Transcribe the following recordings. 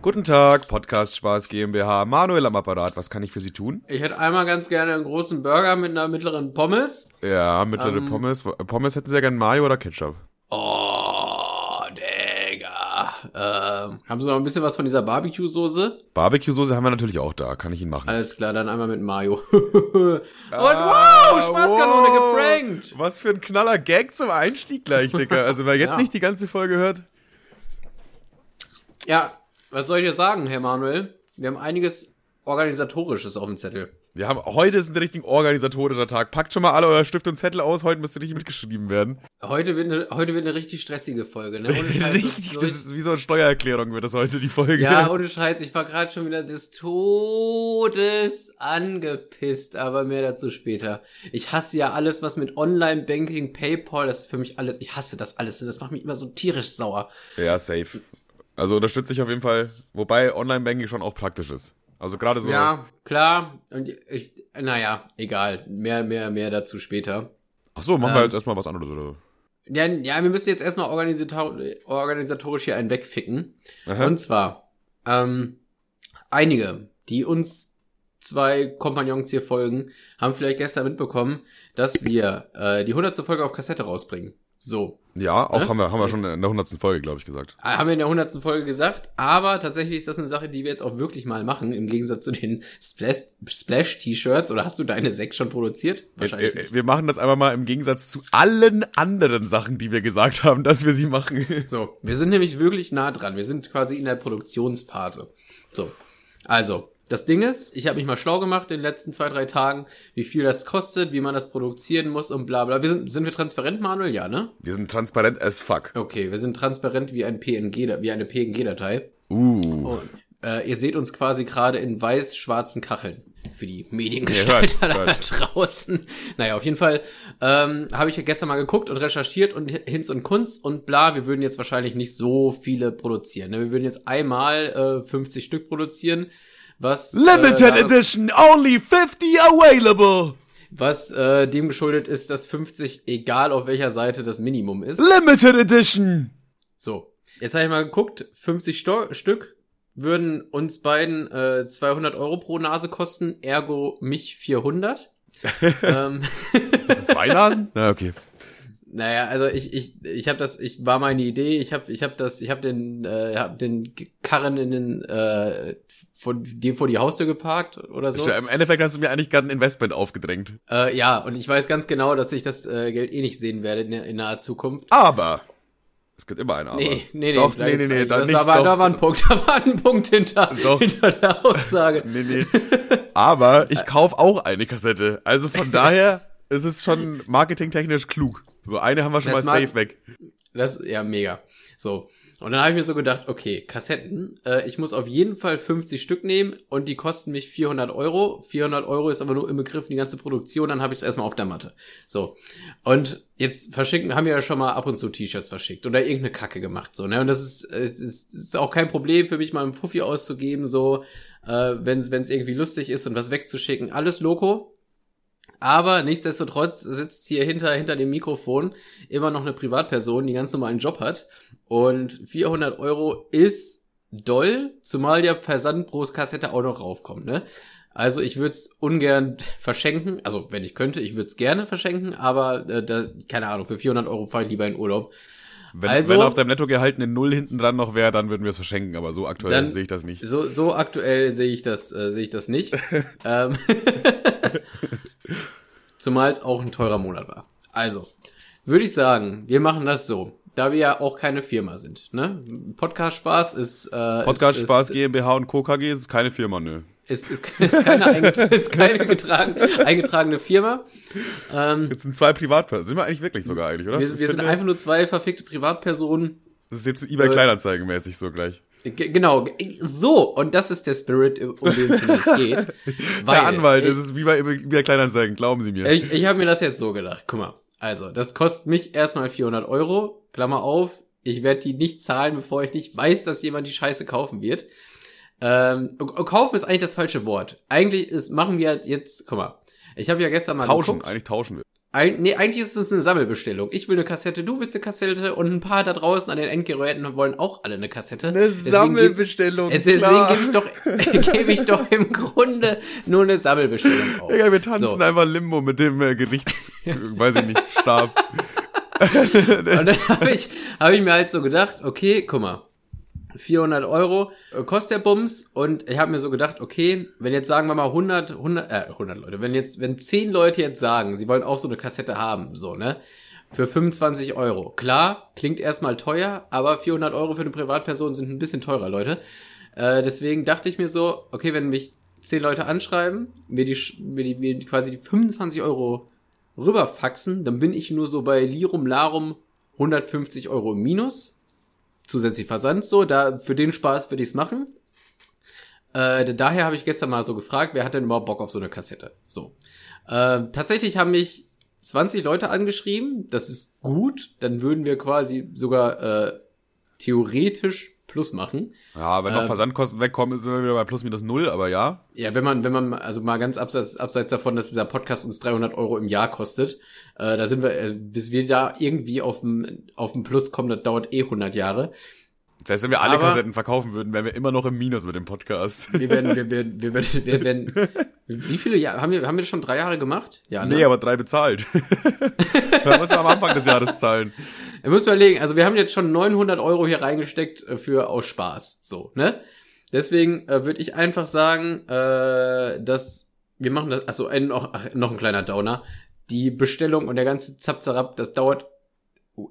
Guten Tag, Podcast Spaß GmbH. Manuel am Apparat, was kann ich für Sie tun? Ich hätte einmal ganz gerne einen großen Burger mit einer mittleren Pommes. Ja, mittlere Ähm. Pommes. Pommes hätten Sie ja gerne Mayo oder Ketchup? Oh, Digga. Ähm, haben Sie noch ein bisschen was von dieser Barbecue-Soße? Barbecue-Soße haben wir natürlich auch da, kann ich Ihnen machen. Alles klar, dann einmal mit Mayo. Und wow, Spaßkanone wow. geprankt. Was für ein knaller Gag zum Einstieg gleich, Digga. Also wer jetzt Ja. nicht die ganze Folge hört. Ja, was soll ich jetzt sagen, Herr Manuel? Wir haben einiges Organisatorisches auf dem Zettel. Wir haben, heute ist ein richtig organisatorischer Tag. Packt schon mal alle euer Stift und Zettel aus, heute müsste richtig mitgeschrieben werden. Heute wird eine, heute wird eine richtig stressige Folge, ne? Ohne Scheiß, richtig, das ist wie so eine Steuererklärung wird das heute die Folge. Ja, ohne Scheiß, ich war gerade schon wieder des Todes angepisst, aber mehr dazu später. Ich hasse ja alles, was mit Online-Banking, PayPal, das ist für mich alles, ich hasse das alles, das macht mich immer so tierisch sauer. ja, safe. Also unterstütze ich auf jeden Fall. Wobei Online-Banking schon auch praktisch ist. Also gerade so. Ja, klar, und ich, naja, egal, mehr, mehr, mehr dazu später. Ach so, machen wir Ähm, jetzt erstmal was anderes, oder? Ja, ja, wir müssen jetzt erstmal organisator organisatorisch hier einen wegficken. Aha. Und zwar, ähm, einige, die uns zwei Kompagnons hier folgen, haben vielleicht gestern mitbekommen, dass wir äh, die hundertste Folge auf Kassette rausbringen. So. Ja, auch Ne? haben wir, haben wir schon in der hundertsten Folge, glaube ich, gesagt. Äh, Haben wir in der hundertsten Folge gesagt, aber tatsächlich ist das eine Sache, die wir jetzt auch wirklich mal machen, im Gegensatz zu den Splash- Splash-T-Shirts. Oder hast du deine sechs schon produziert? Wahrscheinlich Wir, nicht. wir machen das einfach mal im Gegensatz zu allen anderen Sachen, die wir gesagt haben, dass wir sie machen. So, wir sind nämlich wirklich nah dran. Wir sind quasi in der Produktionsphase. So, also, das Ding ist, ich habe mich mal schlau gemacht in den letzten zwei, drei Tagen, wie viel das kostet, wie man das produzieren muss und bla bla. Wir sind, sind wir transparent, Manuel? Ja, ne? Wir sind transparent as fuck. Okay, wir sind transparent wie ein PNG, da- wie eine PNG-Datei. Uh. Und äh, ihr seht uns quasi gerade in weiß-schwarzen Kacheln. Für die hört, Mediengestalter da hört. draußen. Naja, auf jeden Fall ähm, habe ich ja gestern mal geguckt und recherchiert und Hinz und Kunz und bla. Wir würden jetzt wahrscheinlich nicht so viele produzieren. Ne? Wir würden jetzt einmal äh, 50 Stück produzieren. Was, Limited äh, Edition, only 50 available. was äh, dem geschuldet ist, dass 50, egal auf welcher Seite, das Minimum ist. Limited Edition. So, jetzt habe ich mal geguckt, 50 Sto Stück würden uns beiden äh, 200 Euro pro Nase kosten, ergo mich 400. ähm, Also zwei Nasen? Na, okay. naja, also ich ich ich habe das, ich war meine Idee, ich habe ich habe das, ich habe den äh, hab den Karren in den äh, von dir vor die Haustür geparkt oder so. Im Endeffekt hast du mir eigentlich gerade ein Investment aufgedrängt. Äh, ja, und ich weiß ganz genau, dass ich das äh, Geld eh nicht sehen werde in, in naher Zukunft. Aber. Es gibt immer ein Aber. Nee, nee, nee. Doch, nee, nee, nee, nicht. da, war, doch. da war ein Punkt, da war ein Punkt hinter, Doch. hinter der Aussage. Nee, nee. Aber ich kauf auch eine Kassette. Also von daher ist es schon marketingtechnisch klug. So eine haben wir schon Das mal mag- safe weg. Das, ja, mega. So. Und dann habe ich mir so gedacht, okay, Kassetten, äh, ich muss auf jeden Fall 50 Stück nehmen und die kosten mich 400 Euro. 400 Euro ist aber nur im Begriff die ganze Produktion, dann habe ich es erstmal auf der Matte. So. Und jetzt verschicken, haben wir ja schon mal ab und zu T-Shirts verschickt oder irgendeine Kacke gemacht, so, ne? Und das ist, äh, ist, ist auch kein Problem für mich, mal einen Fuffi auszugeben, so, äh, wenn es irgendwie lustig ist und was wegzuschicken. Alles Loco. Aber nichtsdestotrotz sitzt hier hinter, hinter dem Mikrofon immer noch eine Privatperson, die ganz normalen Job hat. Und 400 Euro ist doll, zumal ja Versand pro Kassette auch noch raufkommt, ne? Also ich würde es ungern verschenken, also wenn ich könnte, ich würde es gerne verschenken, aber äh, da, keine Ahnung, für 400 Euro fahre ich lieber in Urlaub. Wenn, Also- wenn auf deinem Nettogehalt eine Null hinten dran noch wäre, dann würden wir es verschenken. Aber so aktuell Dann- sehe ich das nicht. So, so aktuell sehe ich das, äh, sehe ich das nicht. ähm, Zumal es auch ein teurer Monat war. Also, würde ich sagen, wir machen das so. Da wir ja auch keine Firma sind, ne? Podcast Spaß ist, äh, Podcast ist, Spaß ist, GmbH und Co. KG ist keine Firma, nö. ist, ist, ist keine, ist keine getragen, eingetragene Firma. Ähm, Jetzt sind zwei Privatpersonen. Sind wir eigentlich wirklich sogar eigentlich, oder? wir, wir sind einfach nur zwei verfickte Privatpersonen. Das ist jetzt eBay äh, Kleinanzeigen-mäßig so gleich. Genau, so. Und das ist der Spirit, um den es nämlich geht. Weil Der Anwalt, ich, das ist wie bei eBay Kleinanzeigen, glauben Sie mir. Ich, ich habe mir das jetzt so gedacht. Guck mal. Also, das kostet mich erstmal 400 Euro. Klammer auf. Ich werde die nicht zahlen, bevor ich nicht weiß, dass jemand die Scheiße kaufen wird. Ähm, kaufen ist eigentlich das falsche Wort. Eigentlich ist, machen wir jetzt, guck mal. Ich habe ja gestern mal Tauschen, geguckt. eigentlich tauschen wir. Ein, nee, eigentlich ist es eine Sammelbestellung. Ich will eine Kassette, du willst eine Kassette und ein paar da draußen an den Endgeräten wollen auch alle eine Kassette. Eine Sammelbestellung. Geb, deswegen gebe ich, doch, geb ich doch im Grunde nur eine Sammelbestellung auf. Ja, wir tanzen so. einfach Limbo mit dem äh, Gerichts, weiß ich nicht, Stab. Und dann habe ich, hab ich mir halt so gedacht, okay, guck mal, 400 Euro äh, kostet der Bums und ich habe mir so gedacht, okay, wenn jetzt sagen wir mal 100, 100, äh, 100 Leute, wenn jetzt, wenn 10 Leute jetzt sagen, sie wollen auch so eine Kassette haben, so, ne, für 25 Euro. Klar, klingt erstmal teuer, aber 400 Euro für eine Privatperson sind ein bisschen teurer, Leute. Äh, deswegen dachte ich mir so, okay, wenn mich 10 Leute anschreiben, mir die, mir die, mir quasi die 25 Euro rüberfaxen, dann bin ich nur so bei Lirum Larum 150 Euro im Minus zusätzlich Versand so. Da für den Spaß würde ich es machen. Äh, daher habe ich gestern mal so gefragt, wer hat denn überhaupt Bock auf so eine Kassette? So. Äh, tatsächlich haben mich 20 Leute angeschrieben. Das ist gut. Dann würden wir quasi sogar äh, theoretisch Plus machen. Ja, wenn noch ähm, Versandkosten wegkommen, sind wir wieder bei plus minus null, aber ja. Ja, wenn man, wenn man, also mal ganz abseits, abseits davon, dass dieser Podcast uns 300 Euro im Jahr kostet, äh, da sind wir, äh, bis wir da irgendwie auf dem, auf dem Plus kommen, das dauert eh 100 Jahre. Das heißt, wenn wir alle aber, Kassetten verkaufen würden, wären wir immer noch im Minus mit dem Podcast. Wir werden, wir werden, wir werden, wir werden, wie viele Jahre, haben wir, haben wir schon drei Jahre gemacht? Ja, ne? Nee, aber drei bezahlt. da muss man am Anfang des Jahres zahlen. Ihr müsst überlegen, also wir haben jetzt schon 900 Euro hier reingesteckt äh, für aus Spaß, so, ne? Deswegen äh, würde ich einfach sagen, äh, dass wir machen das, also ein, noch, ach, noch ein kleiner Downer. Die Bestellung und der ganze Zapzerab, das dauert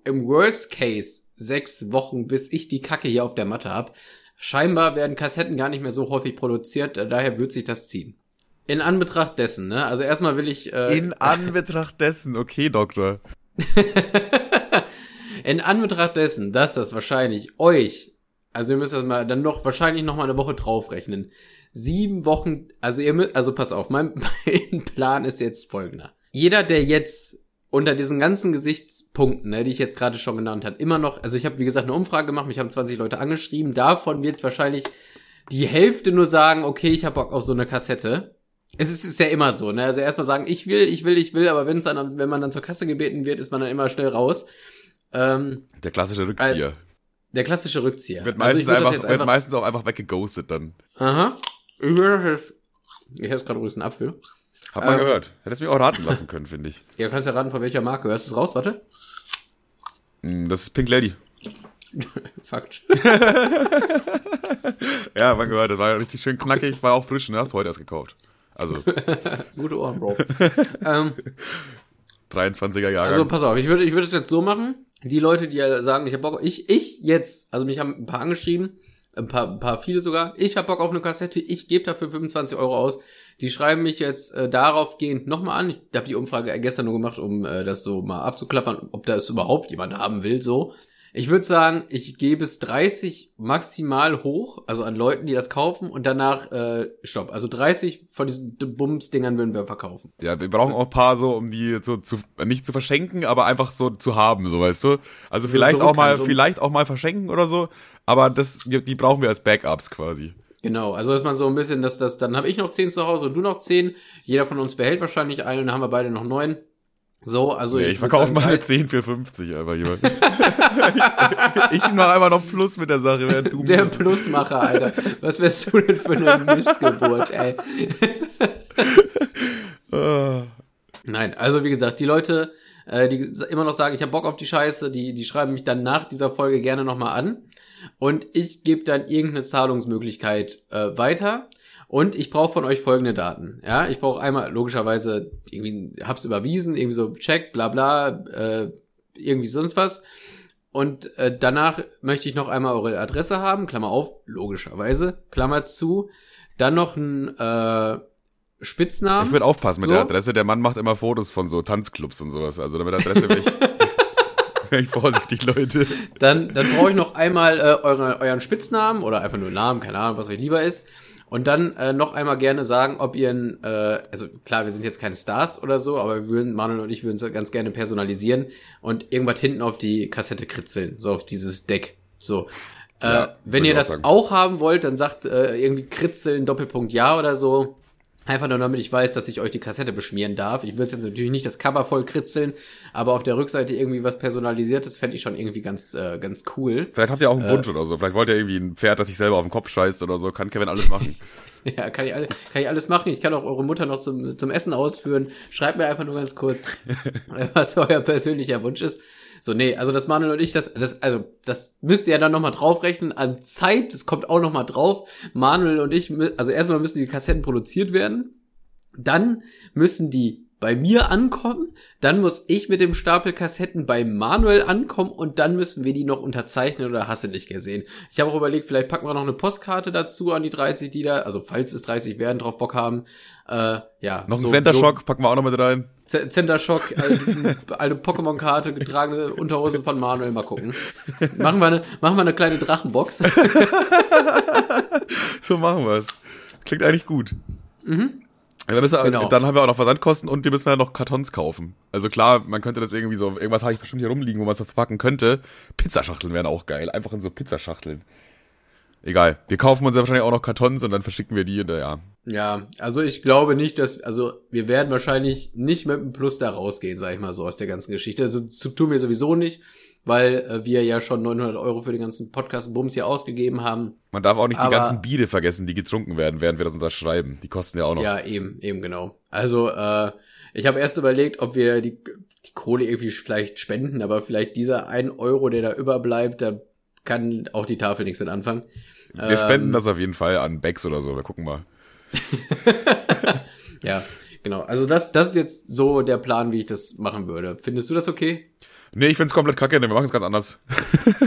im Worst Case sechs Wochen, bis ich die Kacke hier auf der Matte hab. Scheinbar werden Kassetten gar nicht mehr so häufig produziert, äh, daher wird sich das ziehen. In Anbetracht dessen, ne? Also erstmal will ich. Äh, In Anbetracht dessen, okay, Doktor. In Anbetracht dessen, dass das wahrscheinlich euch, also ihr müsst das mal dann noch wahrscheinlich noch mal eine Woche draufrechnen. Sieben Wochen, also ihr müsst, also pass auf, mein, mein Plan ist jetzt folgender. Jeder, der jetzt unter diesen ganzen Gesichtspunkten, ne, die ich jetzt gerade schon genannt habe, immer noch, also ich habe wie gesagt eine Umfrage gemacht, mich haben 20 Leute angeschrieben, davon wird wahrscheinlich die Hälfte nur sagen, okay, ich habe Bock auf so eine Kassette. Es ist, ist ja immer so, ne? Also erstmal sagen, ich will, ich will, ich will, aber wenn es dann, wenn man dann zur Kasse gebeten wird, ist man dann immer schnell raus. Ähm, der klassische Rückzieher. Der klassische Rückzieher. Wird, also meistens, einfach, wird einfach, meistens auch einfach weggeghostet dann. Aha. Ich Ich habe gerade übrigens einen Apfel. Hab mal ähm, gehört. Hättest mich auch raten lassen können, finde ich. Ja, kannst ja raten, von welcher Marke. Hörst du es raus? Warte. Mm, das ist Pink Lady. Fakt. ja, man gehört, das war richtig schön knackig, war auch frisch, ne? Hast du heute erst gekauft. Also. Gute Ohren, Bro. ähm, 23er Jahre. Also pass auf, ich würde ich würde es jetzt so machen. Die Leute, die ja sagen, ich habe Bock, ich ich jetzt, also mich haben ein paar angeschrieben, ein paar, ein paar viele sogar. Ich habe Bock auf eine Kassette, ich gebe dafür 25 Euro aus. Die schreiben mich jetzt äh, darauf gehend nochmal an. Ich habe die Umfrage gestern nur gemacht, um äh, das so mal abzuklappern, ob das überhaupt jemand haben will, so. Ich würde sagen, ich gebe es 30 maximal hoch, also an Leuten, die das kaufen und danach äh, stopp. Also 30 von diesen Bums-Dingern würden wir verkaufen. Ja, wir brauchen auch ein paar so, um die so zu nicht zu verschenken, aber einfach so zu haben, so weißt du. Also vielleicht so auch mal, vielleicht auch mal verschenken oder so, aber das, die brauchen wir als Backups quasi. Genau, also dass man so ein bisschen, dass das, dann habe ich noch 10 zu Hause und du noch 10. Jeder von uns behält wahrscheinlich einen und dann haben wir beide noch 9. So, also. Nee, ich, ich verkaufe meine 10 für 50 einfach jemand. ich mache einfach noch Plus mit der Sache, während du. Der Plusmacher, Alter. Was wärst du denn für eine Missgeburt, ey? Ah. Nein, also wie gesagt, die Leute, äh, die immer noch sagen, ich habe Bock auf die Scheiße, die, die schreiben mich dann nach dieser Folge gerne nochmal an. Und ich gebe dann irgendeine Zahlungsmöglichkeit äh, weiter. Und ich brauche von euch folgende Daten. Ja, ich brauche einmal logischerweise irgendwie hab's überwiesen, irgendwie so Check, bla bla, äh, irgendwie sonst was. Und äh, danach möchte ich noch einmal eure Adresse haben, Klammer auf, logischerweise, Klammer zu. Dann noch ein äh, Spitznamen. Ich würde aufpassen mit so. der Adresse. Der Mann macht immer Fotos von so Tanzclubs und sowas. Also damit Adresse wäre ich, wär ich vorsichtig, Leute. Dann, dann brauche ich noch einmal äh, eure, euren Spitznamen oder einfach nur Namen, keine Ahnung, was euch lieber ist. Und dann äh, noch einmal gerne sagen, ob ihr ein, äh, also klar, wir sind jetzt keine Stars oder so, aber wir würden, Manuel und ich würden es ganz gerne personalisieren und irgendwas hinten auf die Kassette kritzeln, so auf dieses Deck. So. Äh, ja, wenn ihr das sagen. auch haben wollt, dann sagt äh, irgendwie kritzeln, Doppelpunkt ja oder so. Einfach nur damit ich weiß, dass ich euch die Kassette beschmieren darf. Ich will jetzt natürlich nicht das Cover voll kritzeln, aber auf der Rückseite irgendwie was personalisiertes fände ich schon irgendwie ganz, äh, ganz cool. Vielleicht habt ihr auch einen äh, Wunsch oder so. Vielleicht wollt ihr irgendwie ein Pferd, das sich selber auf den Kopf scheißt oder so. Kann Kevin alles machen. ja, kann ich, alle, kann ich alles machen. Ich kann auch eure Mutter noch zum, zum Essen ausführen. Schreibt mir einfach nur ganz kurz, was euer persönlicher Wunsch ist. So, nee, also das Manuel und ich, das, das, also, das müsst ihr ja dann nochmal draufrechnen an Zeit, das kommt auch nochmal drauf. Manuel und ich, also erstmal müssen die Kassetten produziert werden, dann müssen die bei mir ankommen, dann muss ich mit dem Stapel Kassetten bei Manuel ankommen und dann müssen wir die noch unterzeichnen oder hast du nicht gesehen. Ich habe auch überlegt, vielleicht packen wir noch eine Postkarte dazu an die 30, die da, also falls es 30 werden, drauf Bock haben. Äh, ja. Noch ein so, Center Shock packen wir auch noch mit rein. Center Shock, alte, alte Pokémon-Karte, getragene Unterhosen von Manuel, mal gucken. Machen wir eine, machen wir eine kleine Drachenbox. so machen wir es. Klingt eigentlich gut. Mhm. Ja, müssen, genau. Dann haben wir auch noch Versandkosten und wir müssen halt noch Kartons kaufen. Also klar, man könnte das irgendwie so, irgendwas habe ich bestimmt hier rumliegen, wo man es verpacken könnte. Pizzaschachteln wären auch geil. Einfach in so Pizzaschachteln. Egal. Wir kaufen uns ja wahrscheinlich auch noch Kartons und dann verschicken wir die und ja. Also ich glaube nicht, dass, also wir werden wahrscheinlich nicht mit einem Plus da rausgehen, sag ich mal so, aus der ganzen Geschichte. Also tun wir sowieso nicht weil äh, wir ja schon 900 Euro für den ganzen Podcast Bums hier ausgegeben haben. Man darf auch nicht Aber, die ganzen Biere vergessen, die getrunken werden, während wir das unterschreiben. Die kosten ja auch noch. Ja, eben, eben genau. Also äh, ich habe erst überlegt, ob wir die, die Kohle irgendwie vielleicht spenden, aber vielleicht dieser ein Euro, der da überbleibt, da kann auch die Tafel nichts mit anfangen. Wir ähm, spenden das auf jeden Fall an Becks oder so, wir gucken mal. ja, genau. Also das, das ist jetzt so der Plan, wie ich das machen würde. Findest du das okay? Nee, ich find's komplett kacke, denn wir machen es ganz anders.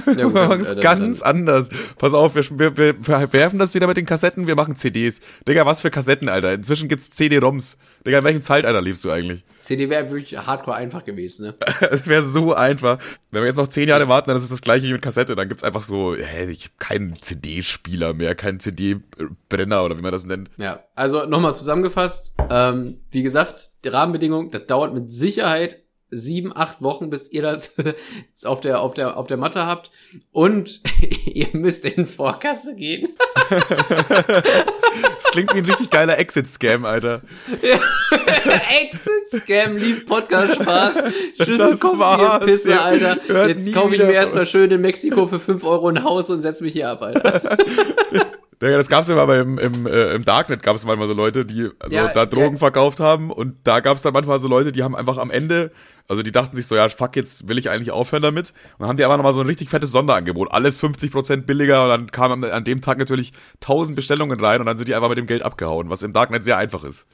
Ja, wir machen es äh, ganz dann. anders. Pass auf, wir, wir, wir werfen das wieder mit den Kassetten, wir machen CDs. Digga, was für Kassetten, Alter? Inzwischen gibt's CD-ROMs. Digga, in welchem Zeitalter lebst du eigentlich? CD wäre wirklich hardcore einfach gewesen, ne? Es wäre so einfach. Wenn wir jetzt noch zehn Jahre warten, dann ist es das gleiche wie mit Kassette. Dann gibt's einfach so, hä, ich hab keinen CD-Spieler mehr, keinen CD-Brenner oder wie man das nennt. Ja, also nochmal zusammengefasst. Ähm, wie gesagt, die Rahmenbedingungen, das dauert mit Sicherheit sieben, acht Wochen, bis ihr das auf der, auf der, auf der Matte habt. Und ihr müsst in Vorkasse gehen. das klingt wie ein richtig geiler Exit-Scam, Alter. Ja. Exit-Scam, lieb Podcast Spaß. Schlüssel kommt hier, Pisse, Alter. Hört Jetzt kaufe ich mir erstmal schön in Mexiko für fünf Euro ein Haus und setz mich hier ab, Alter. Das gab's ja mal beim, im, äh, im Darknet gab's manchmal so Leute, die also ja, da Drogen ja. verkauft haben und da gab's dann manchmal so Leute, die haben einfach am Ende, also die dachten sich so, ja, fuck, jetzt will ich eigentlich aufhören damit und dann haben die einfach nochmal so ein richtig fettes Sonderangebot, alles 50% billiger und dann kamen an dem Tag natürlich 1000 Bestellungen rein und dann sind die einfach mit dem Geld abgehauen, was im Darknet sehr einfach ist.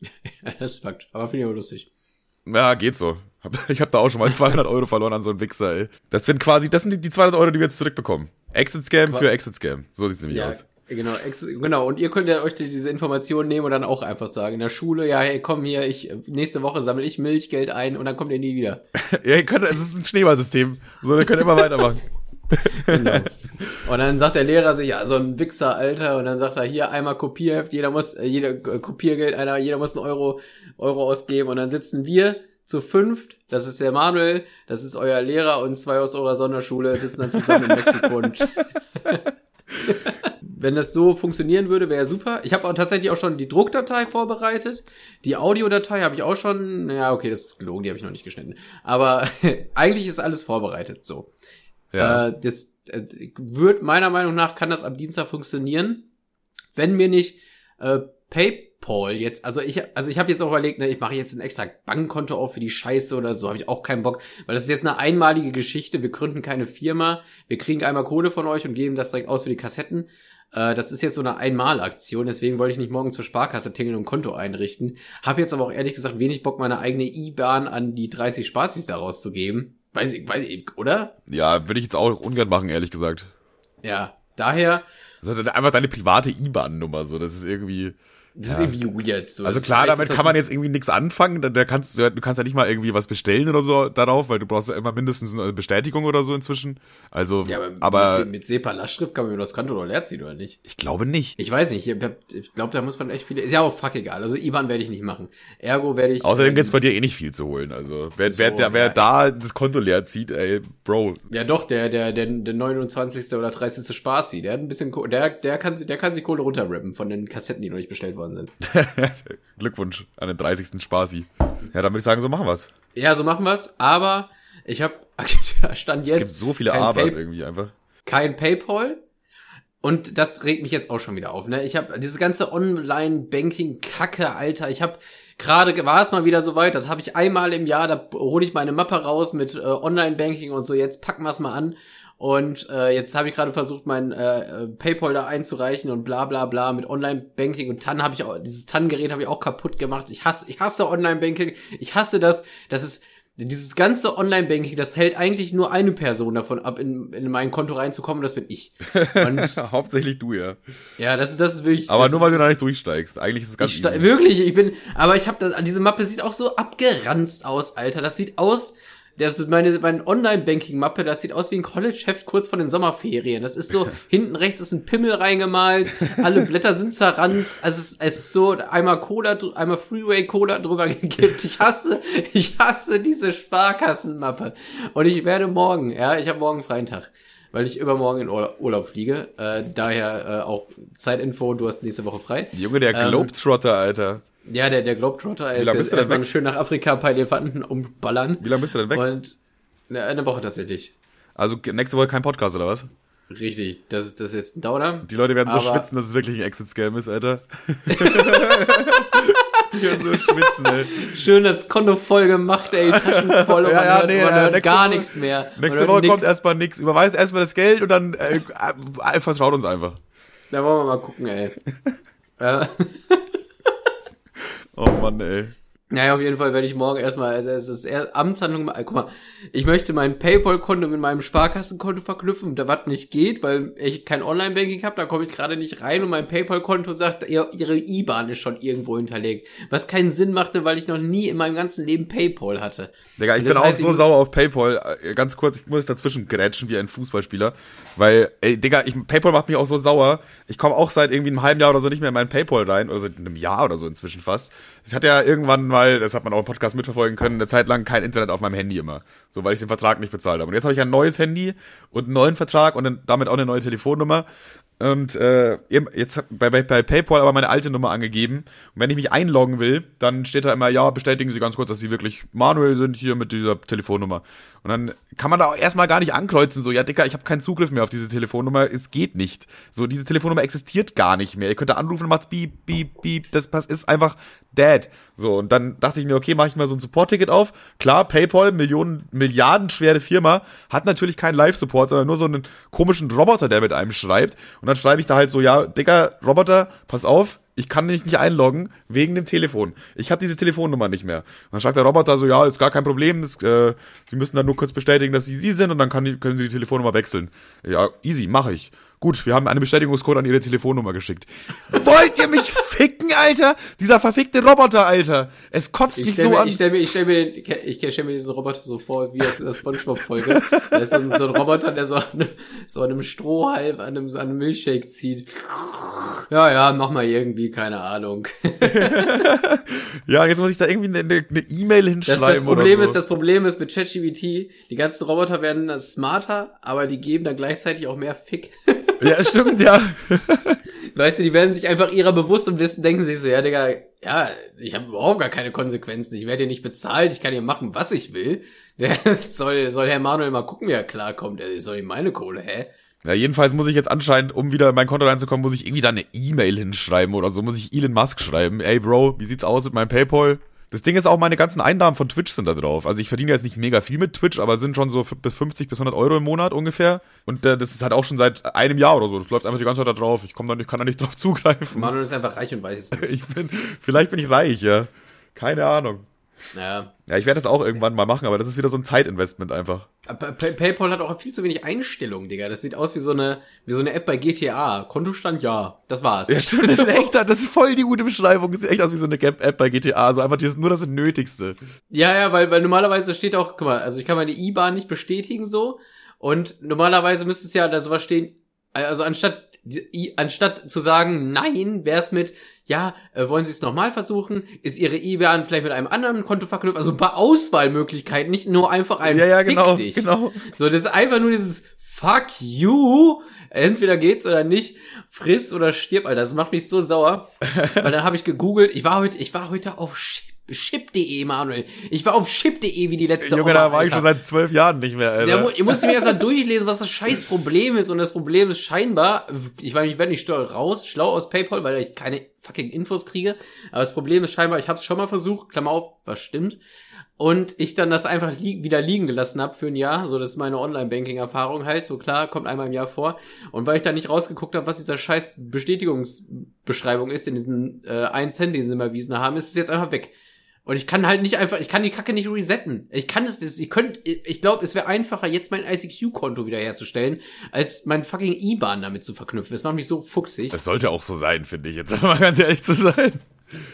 das ist Fakt, aber finde ich aber lustig. Ja, geht so. Ich habe da auch schon mal 200 Euro verloren an so einen Wichser, ey. Das sind quasi, das sind die, die 200 Euro, die wir jetzt zurückbekommen. Exit-Scam für Exit-Scam. So sieht's nämlich ja, aus. Genau, genau. Und ihr könnt ja euch diese Informationen nehmen und dann auch einfach sagen, in der Schule, ja, hey, komm hier, ich, nächste Woche sammle ich Milchgeld ein und dann kommt ihr nie wieder. ja, ihr könnt, es ist ein Schneeballsystem. So, ihr könnt immer weitermachen. genau. Und dann sagt der Lehrer sich, ja, so ein Wichser, Alter, und dann sagt er, hier einmal Kopierheft, jeder muss, äh, jeder äh, Kopiergeld, einer, jeder muss einen Euro, Euro ausgeben und dann sitzen wir zu fünft, das ist der Manuel, das ist euer Lehrer und zwei aus eurer Sonderschule sitzen dann zusammen in Mexiko und wenn das so funktionieren würde, wäre super. Ich habe auch tatsächlich auch schon die Druckdatei vorbereitet. Die Audiodatei habe ich auch schon. Ja, okay, das ist gelogen, die habe ich noch nicht geschnitten. Aber eigentlich ist alles vorbereitet so. Ja. Äh, das äh, wird meiner Meinung nach kann das am Dienstag funktionieren, wenn mir nicht äh, PayPal jetzt, also ich, also ich habe jetzt auch überlegt, ne, ich mache jetzt ein extra Bankkonto auf für die Scheiße oder so, habe ich auch keinen Bock, weil das ist jetzt eine einmalige Geschichte. Wir gründen keine Firma, wir kriegen einmal Kohle von euch und geben das direkt aus für die Kassetten. Äh, das ist jetzt so eine Einmalaktion, deswegen wollte ich nicht morgen zur Sparkasse tingeln und ein Konto einrichten. Hab jetzt aber auch ehrlich gesagt wenig Bock, meine eigene IBAN an die 30 Spaßis da rauszugeben. Weiß ich, weiß ich, oder? Ja, würde ich jetzt auch ungern machen, ehrlich gesagt. Ja, daher. Das ist einfach deine private IBAN-Nummer, so, das ist irgendwie. Das ja. ist irgendwie weird. So. Also klar, damit kann man jetzt irgendwie nichts anfangen. Da, da kannst du, du kannst ja nicht mal irgendwie was bestellen oder so darauf, weil du brauchst ja immer mindestens eine Bestätigung oder so inzwischen. Also, ja, aber, aber mit, SEPA-Lastschrift kann man das Konto doch leer ziehen, oder nicht? Ich glaube nicht. Ich weiß nicht. Ich, glaube, da muss man echt viele. Ist ja auch fuck egal. Also IBAN werde ich nicht machen. Ergo werde ich. Außerdem ähm, gibt's bei dir eh nicht viel zu holen. Also wer, so, wer, wer, wer ja, da das Konto leer zieht, ey, Bro. Ja doch, der, der, der, der 29. oder 30. Spaß der hat ein bisschen, der, der kann, der kann sich Kohle runterrippen von den Kassetten, die noch nicht bestellt geworden sind. Glückwunsch an den 30. Spasi. Ja, dann würde ich sagen, so machen wir's. Ja, so machen wir's. Aber ich habe stand jetzt. Es gibt so viele Abers irgendwie einfach. Kein PayPal. Und das regt mich jetzt auch schon wieder auf. Ne? Ich habe dieses ganze Online-Banking-Kacke, Alter. Ich habe gerade war es mal wieder so weit. Das habe ich einmal im Jahr. Da hole ich meine Mappe raus mit äh, Online-Banking und so. Jetzt packen wir's mal an. Und äh, jetzt habe ich gerade versucht, mein äh, PayPal da einzureichen und bla bla bla mit Online-Banking und TAN habe ich auch, dieses TAN-Gerät habe ich auch kaputt gemacht. Ich hasse, ich hasse Online-Banking. Ich hasse das. Das ist dieses ganze Online-Banking, das hält eigentlich nur eine Person davon ab, in, in mein Konto reinzukommen, das bin ich. Und Hauptsächlich du, ja. Ja, das, das ist wirklich. Aber nur weil du da nicht durchsteigst. Eigentlich ist es ganz ich Wirklich, ich bin, aber ich habe diese Mappe sieht auch so abgeranzt aus, Alter. Das sieht aus, das ist meine, meine Online-Banking-Mappe, das sieht aus wie ein College-Heft kurz vor den Sommerferien. Das ist so, hinten rechts ist ein Pimmel reingemalt, alle Blätter sind zerranzt, also es, ist, es ist so einmal Cola, einmal Freeway-Cola drüber gekippt. Ich hasse, ich hasse diese Sparkassenmappe. Und ich werde morgen, ja, ich habe morgen freien Tag weil ich übermorgen in Urlaub fliege. Äh, daher äh, auch Zeitinfo, du hast nächste Woche frei. Junge, der ähm, Globetrotter, ähm, Alter. Ja, der, der Globetrotter ist jetzt erstmal schön nach Afrika ein paar Elefanten umballern. Wie lange bist du denn weg? Und ne, eine Woche tatsächlich. Also nächste Woche kein Podcast, oder was? Richtig, das, das ist jetzt ein Downer. Die Leute werden so schwitzen, dass es wirklich ein Exit-Scam ist, Alter. Die werden so schwitzen, ey. Schön das Konto voll gemacht, ey, Taschen voll und ja, ja, hört, nee, man hört gar nichts mehr. Nächste Woche kommt erstmal nichts. Überweist erstmal das Geld und dann äh, vertraut uns einfach. Da wollen wir mal gucken, ey. Oh Mann, ey. Naja, auf jeden Fall werde ich morgen erstmal, also es ist Amtshandlung, guck mal, ich möchte mein Paypal-Konto mit meinem Sparkassenkonto verknüpfen, da was nicht geht, weil ich kein Online-Banking habe, da komme ich gerade nicht rein und mein Paypal-Konto sagt, ihr, ihre IBAN ist schon irgendwo hinterlegt. Was keinen Sinn machte, weil ich noch nie in meinem ganzen Leben Paypal hatte. Digga, ich bin auch so sauer auf Paypal. Äh, ganz kurz, ich muss dazwischen grätschen wie ein Fußballspieler, weil, ey, Digga, ich, Paypal macht mich auch so sauer. Ich komme auch seit irgendwie einem halben Jahr oder so nicht mehr in mein Paypal rein, oder seit einem Jahr oder so inzwischen fast. Ich hatte ja irgendwann mal, das hat man auch im Podcast mitverfolgen können, eine Zeit lang kein Internet auf meinem Handy immer. So, weil ich den Vertrag nicht bezahlt habe. Und jetzt habe ich ein neues Handy und einen neuen Vertrag und damit auch eine neue Telefonnummer und äh, jetzt bei, bei, bei PayPal aber meine alte Nummer angegeben. Und wenn ich mich einloggen will, dann steht da immer, ja, bestätigen Sie ganz kurz, dass Sie wirklich manuell sind hier mit dieser Telefonnummer. Und dann kann man da auch erstmal gar nicht ankreuzen, so, ja, Dicker, ich habe keinen Zugriff mehr auf diese Telefonnummer, es geht nicht. So, diese Telefonnummer existiert gar nicht mehr. Ihr könnt da anrufen und macht's beep, beep, beep. Das ist einfach dead. So, und dann dachte ich mir, okay, mache ich mal so ein Support-Ticket auf. Klar, PayPal, Millionen, Milliarden schwere Firma, hat natürlich keinen Live-Support, sondern nur so einen komischen Roboter, der mit einem schreibt. Und dann schreibe ich da halt so, ja, Dicker, Roboter, pass auf, ich kann mich nicht einloggen wegen dem Telefon. Ich habe diese Telefonnummer nicht mehr. Und dann sagt der Roboter so, ja, ist gar kein Problem. Das, äh, Sie müssen dann nur kurz bestätigen, dass Sie Sie sind und dann kann, können Sie die Telefonnummer wechseln. Ja, easy, mache ich. Gut, wir haben einen Bestätigungscode an Ihre Telefonnummer geschickt. Wollt ihr mich ficken, Alter? Dieser verfickte Roboter, Alter. Es kotzt ich mich so mir, an. Ich stelle mir, ich stell mir, den, ich stell mir diesen Roboter so vor, wie aus der Spongebob-Folge. da ist so ein, so ein, Roboter, der so an, einem, so an einem Strohhalm, an einem, an einem Milchshake zieht. Ja, ja, mach mal irgendwie, keine Ahnung. ja, jetzt muss ich da irgendwie eine E-Mail e hinschreiben. Das, das Problem so. ist, das Problem ist mit ChatGPT, die ganzen Roboter werden smarter, aber die geben dann gleichzeitig auch mehr Fick. Ja, stimmt, ja. Weißt du, die werden sich einfach ihrer bewusst und wissen, denken sich so, ja, Digga, ja, ich habe überhaupt gar keine Konsequenzen. Ich werde hier nicht bezahlt, ich kann hier machen, was ich will. Der soll, soll Herr Manuel mal gucken, wie er klarkommt. Er soll ihm meine Kohle, hä? Ja, jedenfalls muss ich jetzt anscheinend, um wieder in mein Konto reinzukommen, muss ich irgendwie da eine E-Mail hinschreiben oder so, muss ich Elon Musk schreiben. Ey, Bro, wie sieht's aus mit meinem Paypal? Das Ding ist auch, meine ganzen Einnahmen von Twitch sind da drauf. Also ich verdiene jetzt nicht mega viel mit Twitch, aber sind schon so bis 50 bis 100 Euro im Monat ungefähr. Und äh, das ist halt auch schon seit einem Jahr oder so. Das läuft einfach die ganze Zeit da drauf. Ich komm da nicht, kann da nicht drauf zugreifen. Manuel ist einfach reich und weiß es nicht. ich bin, vielleicht bin ich reich, ja. Keine Ahnung. Ja. Ja, ich werde das auch irgendwann mal machen, aber das ist wieder so ein Zeitinvestment einfach. Pay PayPal hat auch viel zu wenig Einstellungen, Digga. Das sieht aus wie so eine, wie so eine App bei GTA. Kontostand, ja. Das war's. Ja, stimmt. Das ist echt, das ist voll die gute Beschreibung. Das sieht echt aus wie so eine App bei GTA. So einfach das nur das Nötigste. Ja, ja, weil, weil normalerweise steht auch, guck mal, also ich kann meine IBAN nicht bestätigen so. Und normalerweise müsste es ja da sowas stehen, also anstatt anstatt zu sagen, nein, wäre es mit, ja, äh, wollen Sie es nochmal versuchen? Ist Ihre IBAN vielleicht mit einem anderen Konto verknüpft? Also ein paar Auswahlmöglichkeiten, nicht nur einfach ein Ja, ja, Fick genau, dich. genau. So, das ist einfach nur dieses Fuck you. entweder geht's oder nicht, friss oder stirb, Alter. Das macht mich so sauer. Weil dann habe ich gegoogelt, ich war heute, ich war heute auf Chip.de, Manuel. Ich war auf Chip.de wie die letzte Junge, Oma, da war Alter. ich schon seit zwölf Jahren nicht mehr, Alter. Der, ich musste mir erstmal durchlesen, was das scheiß Problem ist. Und das Problem ist scheinbar, ich meine, ich werde nicht raus, schlau aus PayPal, weil ich keine fucking Infos kriege. Aber das Problem ist scheinbar, ich habe es schon mal versucht, Klammer auf, was stimmt und ich dann das einfach li wieder liegen gelassen habe für ein Jahr. So, das ist meine Online-Banking-Erfahrung halt. So klar, kommt einmal im Jahr vor. Und weil ich da nicht rausgeguckt habe, was dieser scheiß Bestätigungsbeschreibung ist, in diesen äh, 1 Cent, den sie mir erwiesen haben, ist es jetzt einfach weg. Und ich kann halt nicht einfach, ich kann die Kacke nicht resetten. Ich kann es, ich könnte, ich glaube, es wäre einfacher, jetzt mein ICQ-Konto wiederherzustellen, als mein fucking IBAN damit zu verknüpfen. Das macht mich so fuchsig. Das sollte auch so sein, finde ich, jetzt mal ganz ehrlich zu sein.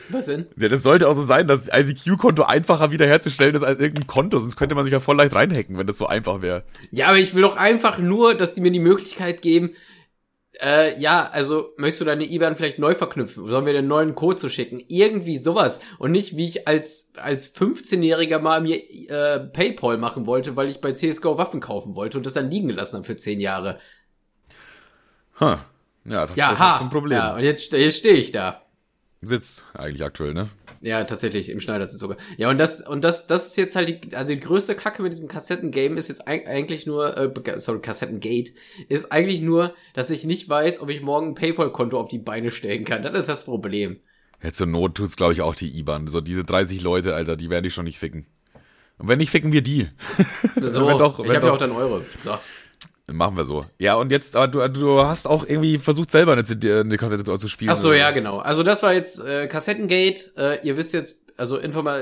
Was denn? Ja, das sollte auch so sein, dass das ICQ-Konto einfacher wiederherzustellen ist als irgendein Konto, sonst könnte man sich ja voll leicht reinhacken, wenn das so einfach wäre. Ja, aber ich will doch einfach nur, dass die mir die Möglichkeit geben, äh, ja, also möchtest du deine IBAN vielleicht neu verknüpfen? Sollen wir den neuen Code zu schicken? Irgendwie sowas. Und nicht, wie ich als, als 15-Jähriger mal mir äh, Paypal machen wollte, weil ich bei CSGO Waffen kaufen wollte und das dann liegen gelassen habe für 10 Jahre. Huh. Ja, das, ja, das ha. ist ein Problem. Ja, und jetzt, jetzt stehe ich da sitzt eigentlich aktuell, ne? Ja, tatsächlich, im Schneidersitz sogar. Ja, und das, und das, das ist jetzt halt die, also die größte Kacke mit diesem Kassettengame ist jetzt eigentlich nur, äh, sorry, Kassettengate, ist eigentlich nur, dass ich nicht weiß, ob ich morgen ein Paypal-Konto auf die Beine stellen kann. Das ist das Problem. Jetzt zur Not tut's, glaube ich, auch die IBAN. So diese 30 Leute, Alter, die werden dich schon nicht ficken. Und wenn nicht, ficken wir die. So, wenn doch, ich habe ja auch dann Euro. So. Machen wir so. Ja, und jetzt, aber du, du hast auch irgendwie versucht, selber eine, CD, eine Kassette zu spielen. Ach so, ja, genau. Also das war jetzt äh, Kassettengate. Äh, ihr wisst jetzt, also Informa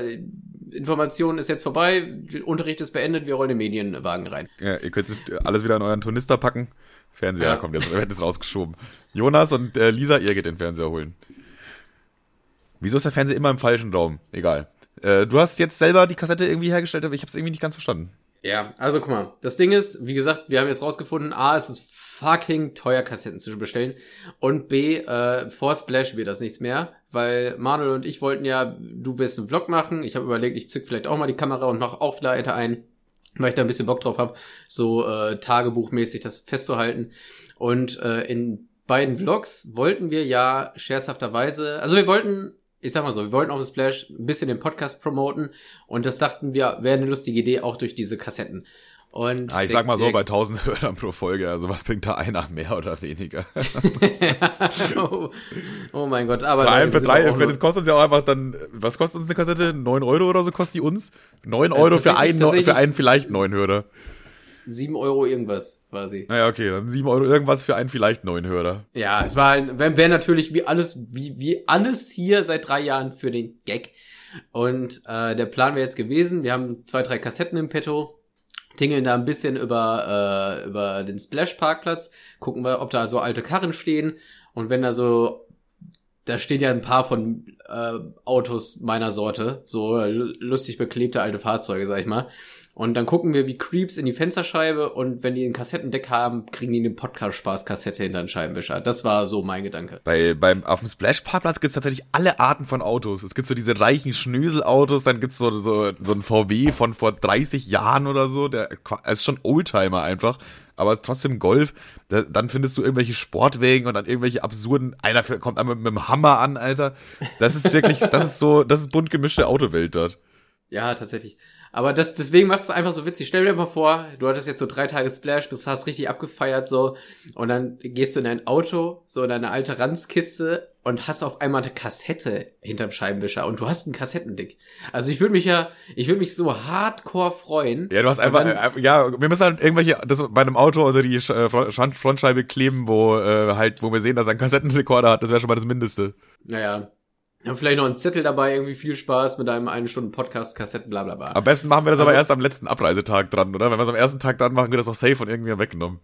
Information ist jetzt vorbei, Unterricht ist beendet, wir rollen den Medienwagen rein. Ja, ihr könnt alles wieder in euren Tornister packen. Fernseher ja. kommt jetzt, wird jetzt rausgeschoben. Jonas und äh, Lisa, ihr geht den Fernseher holen. Wieso ist der Fernseher immer im falschen Raum? Egal. Äh, du hast jetzt selber die Kassette irgendwie hergestellt, aber ich habe es irgendwie nicht ganz verstanden. Ja, also guck mal, das Ding ist, wie gesagt, wir haben jetzt rausgefunden, A, es ist fucking teuer, Kassetten zu bestellen und B, äh, vor Splash wird das nichts mehr, weil Manuel und ich wollten ja, du wirst einen Vlog machen, ich habe überlegt, ich zück vielleicht auch mal die Kamera und mache auch vielleicht ein, weil ich da ein bisschen Bock drauf habe, so äh, tagebuchmäßig das festzuhalten. Und äh, in beiden Vlogs wollten wir ja scherzhafterweise, also wir wollten ich sag mal so, wir wollten auf Splash ein bisschen den Podcast promoten und das dachten wir, wäre eine lustige Idee auch durch diese Kassetten. Und ah, ich sag mal so, bei 1000 Hörern pro Folge, also was bringt da einer mehr oder weniger? oh, oh, mein Gott, aber. Vor allem für drei, für das kostet uns ja auch einfach dann, was kostet uns eine Kassette? 9 Euro oder so kostet die uns? 9 Euro äh, für einen, für einen vielleicht neun Hörer. 7 Euro irgendwas quasi. Naja, okay, dann 7 Euro irgendwas für einen vielleicht neuen Hörer. Ja, es war wäre wär natürlich wie alles, wie, wie alles hier seit drei Jahren für den Gag. Und äh, der Plan wäre jetzt gewesen, wir haben zwei, drei Kassetten im Petto, tingeln da ein bisschen über, äh, über den Splash-Parkplatz, gucken wir, ob da so alte Karren stehen. Und wenn da so, da stehen ja ein paar von äh, Autos meiner Sorte, so lustig beklebte alte Fahrzeuge, sag ich mal. Und dann gucken wir wie Creeps in die Fensterscheibe und wenn die ein Kassettendeck haben, kriegen die eine Podcast-Spaß-Kassette hinter den Scheibenwischer. Das war so mein Gedanke. Bei, beim, auf dem Splash-Parkplatz gibt's tatsächlich alle Arten von Autos. Es gibt so diese reichen Schnöselautos, dann gibt's so, so, so ein VW von vor 30 Jahren oder so, der ist schon Oldtimer einfach aber trotzdem Golf, da, dann findest du irgendwelche Sportwägen und dann irgendwelche absurden, einer kommt einmal mit dem Hammer an, Alter. Das ist wirklich, das ist so, das ist bunt gemischte Autowelt dort. Ja, tatsächlich. Aber das, deswegen macht es einfach so witzig. Stell dir mal vor, du hattest jetzt so drei Tage Splash, bist, hast richtig abgefeiert so und dann gehst du in dein Auto, so in deine alte Ranzkiste und hast auf einmal eine Kassette hinterm Scheibenwischer und du hast einen Kassettendick. Also ich würde mich ja, ich würde mich so hardcore freuen. Ja, du hast einfach, dann, äh, ja, wir müssen halt irgendwelche, das bei einem Auto, also die äh, Frontscheibe kleben, wo äh, halt, wo wir sehen, dass er einen Kassettenrekorder hat. Das wäre schon mal das Mindeste. Naja, ja, vielleicht noch ein Zettel dabei, irgendwie viel Spaß mit einem eine Stunde Podcast, Kassetten, bla bla bla. Am besten machen wir das also, aber erst am letzten Abreisetag dran, oder? Wenn wir es am ersten Tag dran machen, wird das noch safe von irgendjemandem weggenommen.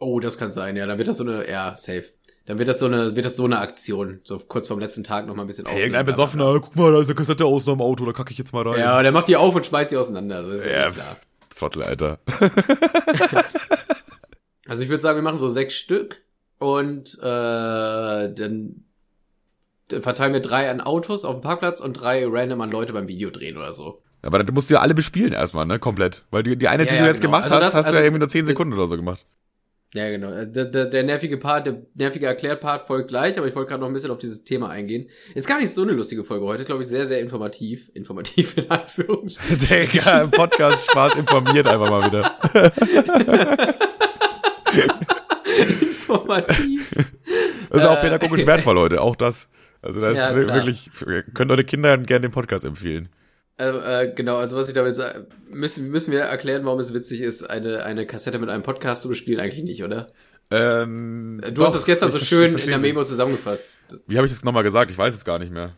Oh, das kann sein, ja. Dann wird das so eine, ja, safe. Dann wird das so eine, wird das so eine Aktion. So kurz vorm letzten Tag noch mal ein bisschen hey, Irgendein Besoffener, guck mal, da ist eine Kassette aus einem Auto, da kacke ich jetzt mal rein. Ja, der macht die auf und schmeißt die auseinander. Das ist ja, ja klar. Trottel, Alter. also ich würde sagen, wir machen so sechs Stück und äh, dann verteilen wir drei an Autos auf dem Parkplatz und drei random an Leute beim Video drehen oder so. Aber dann musst du ja alle bespielen erstmal, ne? Komplett. Weil die, die eine, ja, die ja, du jetzt genau. gemacht also hast, das, hast also, du ja irgendwie nur 10 Sekunden oder so gemacht. Ja, genau. Äh, der, der, der nervige Part, der nervige Erklärpart folgt gleich, aber ich wollte gerade noch ein bisschen auf dieses Thema eingehen. Ist gar nicht so eine lustige Folge heute, glaube ich, sehr, sehr informativ. Informativ in Anführungsstrichen. Digga, Podcast Spaß informiert einfach mal wieder. informativ. Das ist auch äh, pädagogisch wertvoll, Leute, auch das. Also das ja, ist wirklich, könnt eure Kinder gerne den Podcast empfehlen. Äh, äh, genau, also was ich damit sage, müssen, müssen wir erklären, warum es witzig ist, eine, eine Kassette mit einem Podcast zu bespielen, eigentlich nicht, oder? Ähm, du doch, hast das gestern so schön in der Memo zusammengefasst. Wie habe ich das nochmal gesagt? Ich weiß es gar nicht mehr.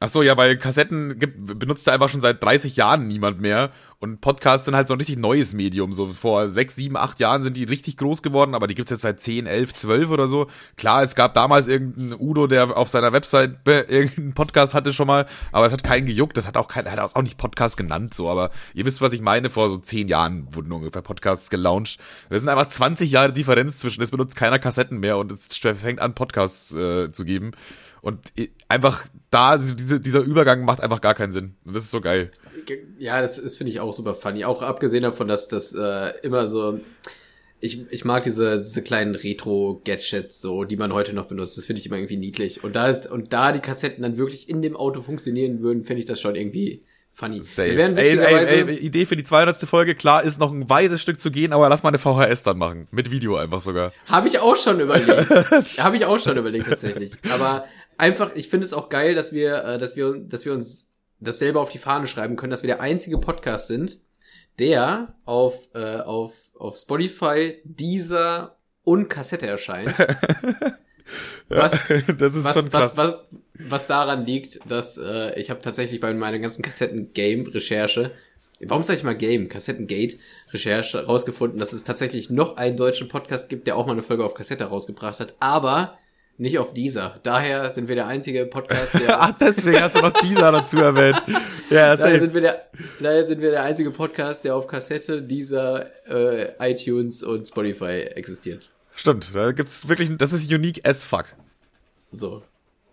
Ach so, ja, weil Kassetten gibt, benutzt da einfach schon seit 30 Jahren niemand mehr. Und Podcasts sind halt so ein richtig neues Medium. So vor sechs, sieben, acht Jahren sind die richtig groß geworden, aber die gibt's jetzt seit 10, 11, 12 oder so. Klar, es gab damals irgendeinen Udo, der auf seiner Website irgendeinen Podcast hatte schon mal, aber es hat keinen gejuckt. Das hat auch kein, hat auch nicht Podcast genannt, so. Aber ihr wisst, was ich meine. Vor so zehn Jahren wurden ungefähr Podcasts gelauncht. Das sind einfach 20 Jahre Differenz zwischen, es benutzt keiner Kassetten mehr und es fängt an, Podcasts äh, zu geben. Und einfach da, diese, dieser Übergang macht einfach gar keinen Sinn. Und das ist so geil. Ja, das ist, finde ich, auch super funny. Auch abgesehen davon, dass das äh, immer so. Ich, ich mag diese, diese kleinen Retro-Gadgets, so, die man heute noch benutzt. Das finde ich immer irgendwie niedlich. Und da ist, und da die Kassetten dann wirklich in dem Auto funktionieren würden, finde ich das schon irgendwie funny. Safe. Wir ey, ey, ey, Idee für die 200. Folge, klar, ist noch ein weites Stück zu gehen, aber lass mal eine VHS dann machen. Mit Video einfach sogar. Habe ich auch schon überlegt. Habe ich auch schon überlegt, tatsächlich. Aber einfach, ich finde es auch geil, dass wir, äh, dass wir, dass wir uns das selber auf die Fahne schreiben können, dass wir der einzige Podcast sind, der auf, äh, auf, auf Spotify, Deezer und Kassette erscheint. was, das ist was, schon krass. Was, was, was daran liegt, dass äh, ich habe tatsächlich bei meiner ganzen Kassetten-Game-Recherche, warum sage ich mal Game, Kassetten-Gate-Recherche rausgefunden, dass es tatsächlich noch einen deutschen Podcast gibt, der auch mal eine Folge auf Kassette rausgebracht hat, aber nicht auf dieser. Daher sind wir der einzige Podcast, der. Ach, deswegen hast du noch dieser dazu erwähnt. Ja, daher sind, wir der, daher sind wir der einzige Podcast, der auf Kassette, dieser, äh, iTunes und Spotify existiert. Stimmt, da gibt's wirklich, das ist unique as fuck. So.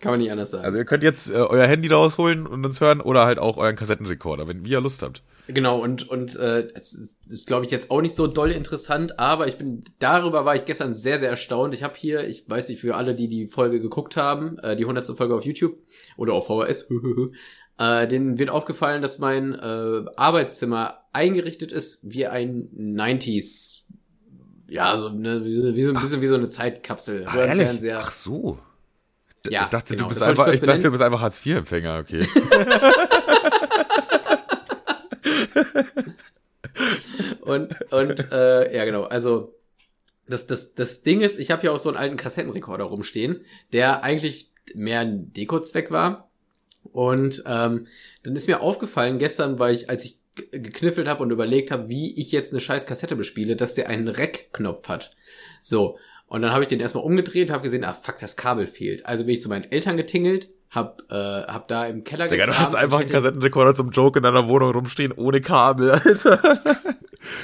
Kann man nicht anders sagen. Also ihr könnt jetzt äh, euer Handy rausholen und uns hören oder halt auch euren Kassettenrekorder, wenn ihr Lust habt. Genau, und, und äh, es ist, ist glaube ich, jetzt auch nicht so doll interessant, aber ich bin, darüber war ich gestern sehr, sehr erstaunt. Ich habe hier, ich weiß nicht, für alle, die die Folge geguckt haben, äh, die 100. Folge auf YouTube oder auf VHS, äh, denen wird aufgefallen, dass mein äh, Arbeitszimmer eingerichtet ist wie ein 90s, ja, so, ne, wie, wie so ein bisschen wie so eine Zeitkapsel. Ach, Fernseher. Ach so. Ja, ich dachte, genau, du bist einfach, ich, ich dachte, du bist einfach Hartz-IV-Empfänger, okay. und und äh, ja genau, also das das das Ding ist, ich habe hier auch so einen alten Kassettenrekorder rumstehen, der eigentlich mehr ein Dekozweck war. Und ähm, dann ist mir aufgefallen gestern, weil ich, als ich gekniffelt habe und überlegt habe, wie ich jetzt eine scheiß Kassette bespiele, dass der einen Rec-Knopf hat. So. Und dann habe ich den erstmal umgedreht, habe gesehen, ah fuck, das Kabel fehlt. Also bin ich zu meinen Eltern getingelt, hab, äh, hab da im Keller Digga, du hast einfach einen Kassettenrekorder zum Joke in deiner Wohnung rumstehen, ohne Kabel, Alter.